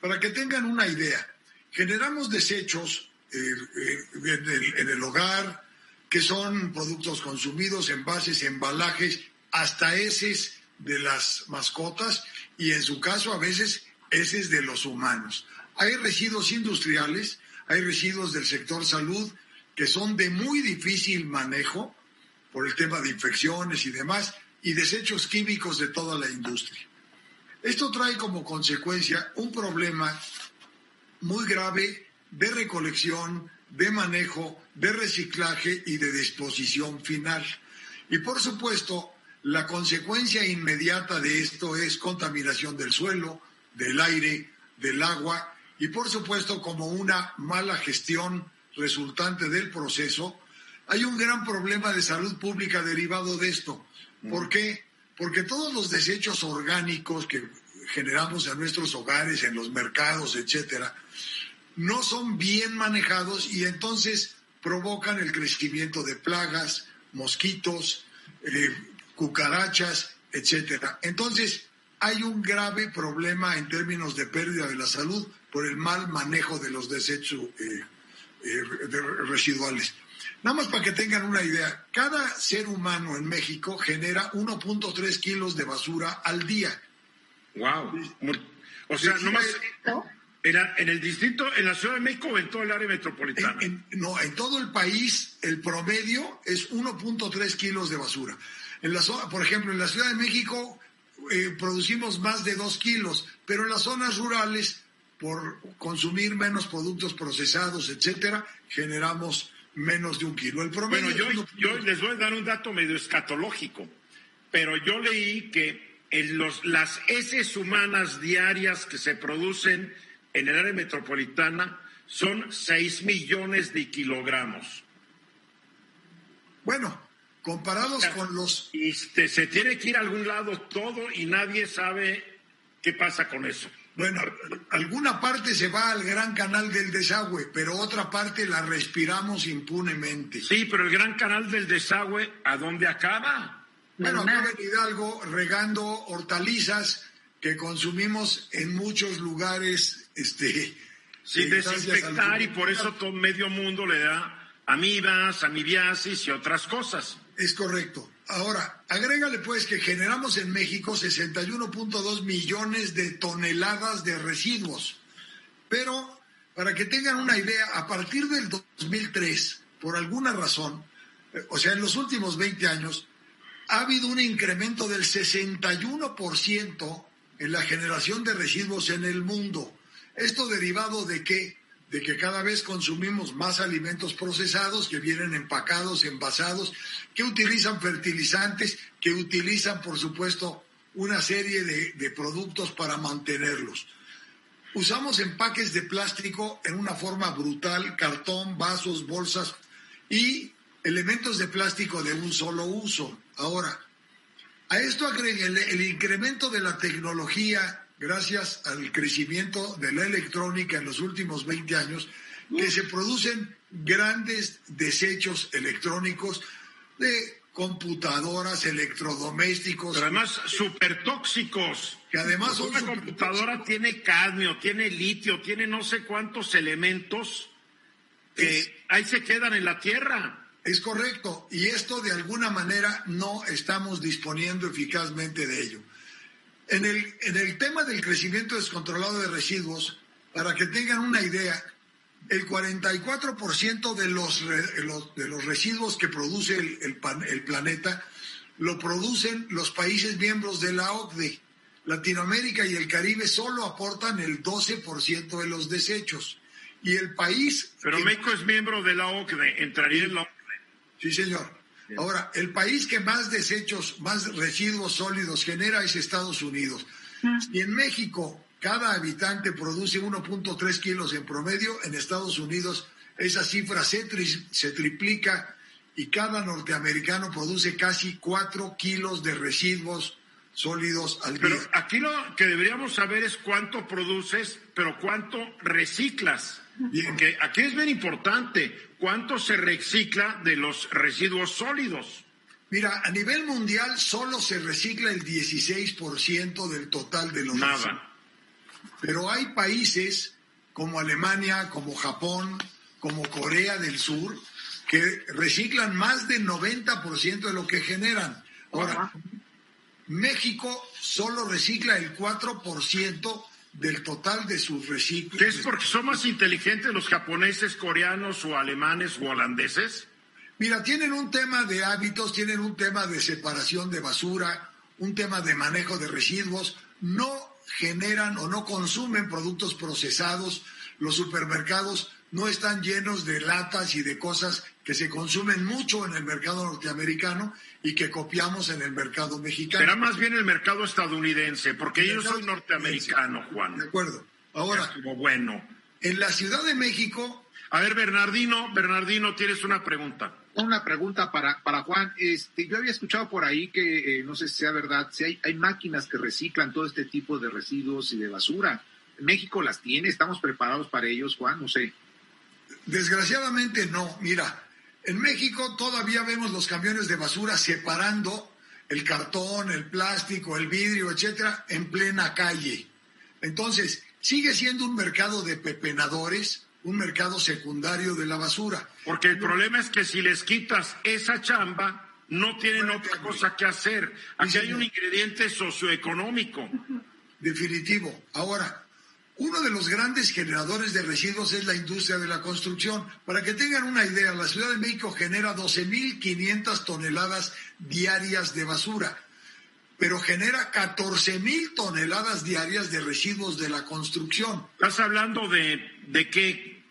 Para que tengan una idea, generamos desechos en, el, en el hogar, que son productos consumidos, envases, embalajes, hasta heces de las mascotas y en su caso a veces ese es de los humanos. Hay residuos industriales, hay residuos del sector salud que son de muy difícil manejo por el tema de infecciones y demás, y desechos químicos de toda la industria. Esto trae como consecuencia un problema muy grave de recolección, de manejo, de reciclaje y de disposición final. Y por supuesto, la consecuencia inmediata de esto es contaminación del suelo, del aire, del agua y por supuesto como una mala gestión resultante del proceso, hay un gran problema de salud pública derivado de esto. ¿Por qué? Porque todos los desechos orgánicos que generamos en nuestros hogares, en los mercados, etcétera, no son bien manejados y entonces provocan el crecimiento de plagas, mosquitos, eh, cucarachas, etcétera. Entonces, hay un grave problema en términos de pérdida de la salud por el mal manejo de los desechos eh, eh, residuales. Nada más para que tengan una idea, cada ser humano en México genera 1.3 kilos de basura al día. Wow. O sea, nomás era en el distrito, en la Ciudad de México o en todo el área metropolitana. no, en todo el país el promedio es 1.3 kilos de basura. En la zona, por ejemplo, en la Ciudad de México eh, producimos más de dos kilos, pero en las zonas rurales, por consumir menos productos procesados, etcétera, generamos menos de un kilo. El promedio bueno, yo, les voy a dar un dato medio escatológico, pero yo leí que en los, las heces humanas diarias que se producen en el área metropolitana son 6 millones de kilogramos. Bueno, comparados con los... Y se tiene que ir a algún lado todo y nadie sabe qué pasa con eso. Bueno, alguna parte se va al gran canal del desagüe, pero otra parte la respiramos impunemente. Sí, pero el gran canal del desagüe, ¿a dónde acaba? Bueno, acaba en Hidalgo regando hortalizas que consumimos en muchos lugares, este... Sin desinfectar y por eso todo medio mundo le da amibas, amibiasis y otras cosas. Es correcto. Ahora, agrégale pues que generamos en México 61.2 millones de toneladas de residuos. Pero, para que tengan una idea, a partir del 2003, por alguna razón, eh, o sea, en los últimos 20 años, ha habido un incremento del 61% en la generación de residuos en el mundo. Esto derivado de qué? De que cada vez consumimos más alimentos procesados que vienen empacados, envasados, que utilizan fertilizantes, que utilizan, por supuesto, una serie de, productos para mantenerlos. Usamos empaques de plástico en una forma brutal, cartón, vasos, bolsas y elementos de plástico de un solo uso. Ahora, a esto agreguen el, incremento de la tecnología gracias al crecimiento de la electrónica en los últimos 20 años, que se producen grandes desechos electrónicos de computadoras, electrodomésticos. Pero además súper tóxicos. Que además son una computadora tiene cadmio, tiene litio, tiene no sé cuántos elementos que ahí se quedan en la tierra. Es correcto, y esto de alguna manera no estamos disponiendo eficazmente de ello. En el, en el tema del crecimiento descontrolado de residuos, para que tengan una idea, el 44% de los, de los residuos que produce el, el, planeta lo producen los países miembros de la OCDE. Latinoamérica y el Caribe solo aportan el 12% de los desechos. Y el país... Pero México es miembro de la OCDE, entraría en la OCDE. Sí, señor. Ahora, el país que más desechos, más residuos sólidos genera es Estados Unidos. Y en México cada habitante produce 1.3 kilos en promedio, en Estados Unidos esa cifra se, se triplica y cada norteamericano produce casi 4 kilos de residuos sólidos al día. Pero aquí lo que deberíamos saber es cuánto produces, pero cuánto reciclas. Porque aquí es bien importante cuánto se recicla de los residuos sólidos. Mira, a nivel mundial solo se recicla el 16% del total de los Nada. Pero hay países como Alemania, como Japón, como Corea del Sur, que reciclan más del 90% de lo que generan. Ahora, México solo recicla el 4% del total de sus reciclos. ¿Qué es porque son más inteligentes los japoneses, coreanos o alemanes o holandeses? Mira, tienen un tema de hábitos, tienen un tema de separación de basura, un tema de manejo de residuos, no generan o no consumen productos procesados, los supermercados no están llenos de latas y de cosas que se consumen mucho en el mercado norteamericano y que copiamos en el mercado mexicano. Será más bien el mercado estadounidense, porque yo soy norteamericano, Juan. De acuerdo. Ahora, como bueno. En la Ciudad de México. A ver, Bernardino, Bernardino, tienes una pregunta. Una pregunta para, para Juan. Este, yo había escuchado por ahí que, eh, no sé si sea verdad, si hay, hay máquinas que reciclan todo este tipo de residuos y de basura. México las tiene, estamos preparados para ellos, Juan, no sé. Desgraciadamente no. Mira, en México todavía vemos los camiones de basura separando el cartón, el plástico, el vidrio, etcétera, en plena calle. Entonces, sigue siendo un mercado de pepenadores, un mercado secundario de la basura. Porque el problema es que si les quitas esa chamba, no tienen otra cosa que hacer. Aquí hay un ingrediente socioeconómico. Definitivo. Ahora, uno de los grandes generadores de residuos es la industria de la construcción. Para que tengan una idea, la Ciudad de México genera 12.500 toneladas diarias de basura, pero genera 14.000 toneladas diarias de residuos de la construcción. ¿Estás hablando de, de qué?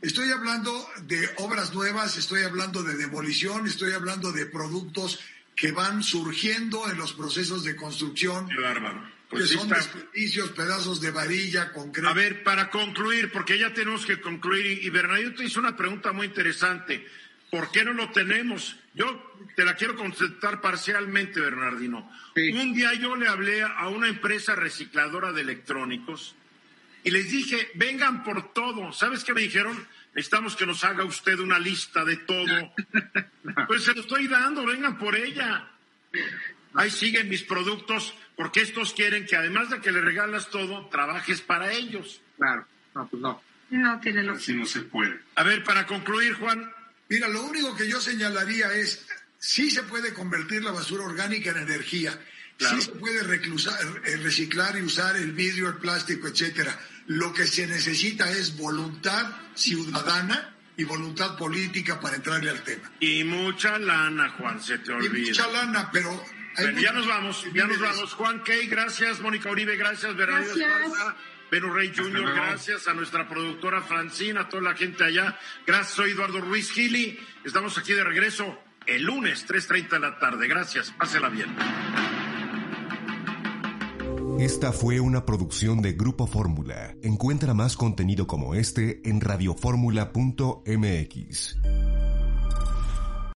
Estoy hablando de obras nuevas, estoy hablando de demolición, estoy hablando de productos que van surgiendo en los procesos de construcción. Qué bárbaro son desperdicios, pedazos de varilla, concreto. A ver, para concluir, porque ya tenemos que concluir, y Bernardino te hizo una pregunta muy interesante. ¿Por qué no lo tenemos? Yo te la quiero contestar parcialmente, Bernardino. Un día yo le hablé a una empresa recicladora de electrónicos y les dije, vengan por todo. ¿Sabes qué me dijeron? Necesitamos que nos haga usted una lista de todo. pues se lo estoy dando, vengan por ella. Ahí siguen mis productos porque estos quieren que además de que le regalas todo, trabajes para ellos. Claro, no, pues no. No tiene lo Así no se puede. A ver, para concluir, Juan. Mira, lo único que yo señalaría es, sí se puede convertir la basura orgánica en energía, sí se puede eh, reciclar y usar el vidrio, el plástico, etcétera. Lo que se necesita es voluntad ciudadana y voluntad política para entrarle al tema. Y mucha lana, Juan, se te olvida. Y mucha lana, pero... Bueno, ya nos vamos, ya nos vamos. Juan Key, gracias. Mónica Uribe, gracias. Bernardo Esparza. Pero Rey Junior, gracias a nuestra productora Francina, a toda la gente allá. Gracias, soy Eduardo Ruiz Gili. Estamos aquí de regreso el lunes, 3.30 de la tarde. Gracias, pásela bien. Esta fue una producción de Grupo Fórmula. Encuentra más contenido como este en radioformula.mx.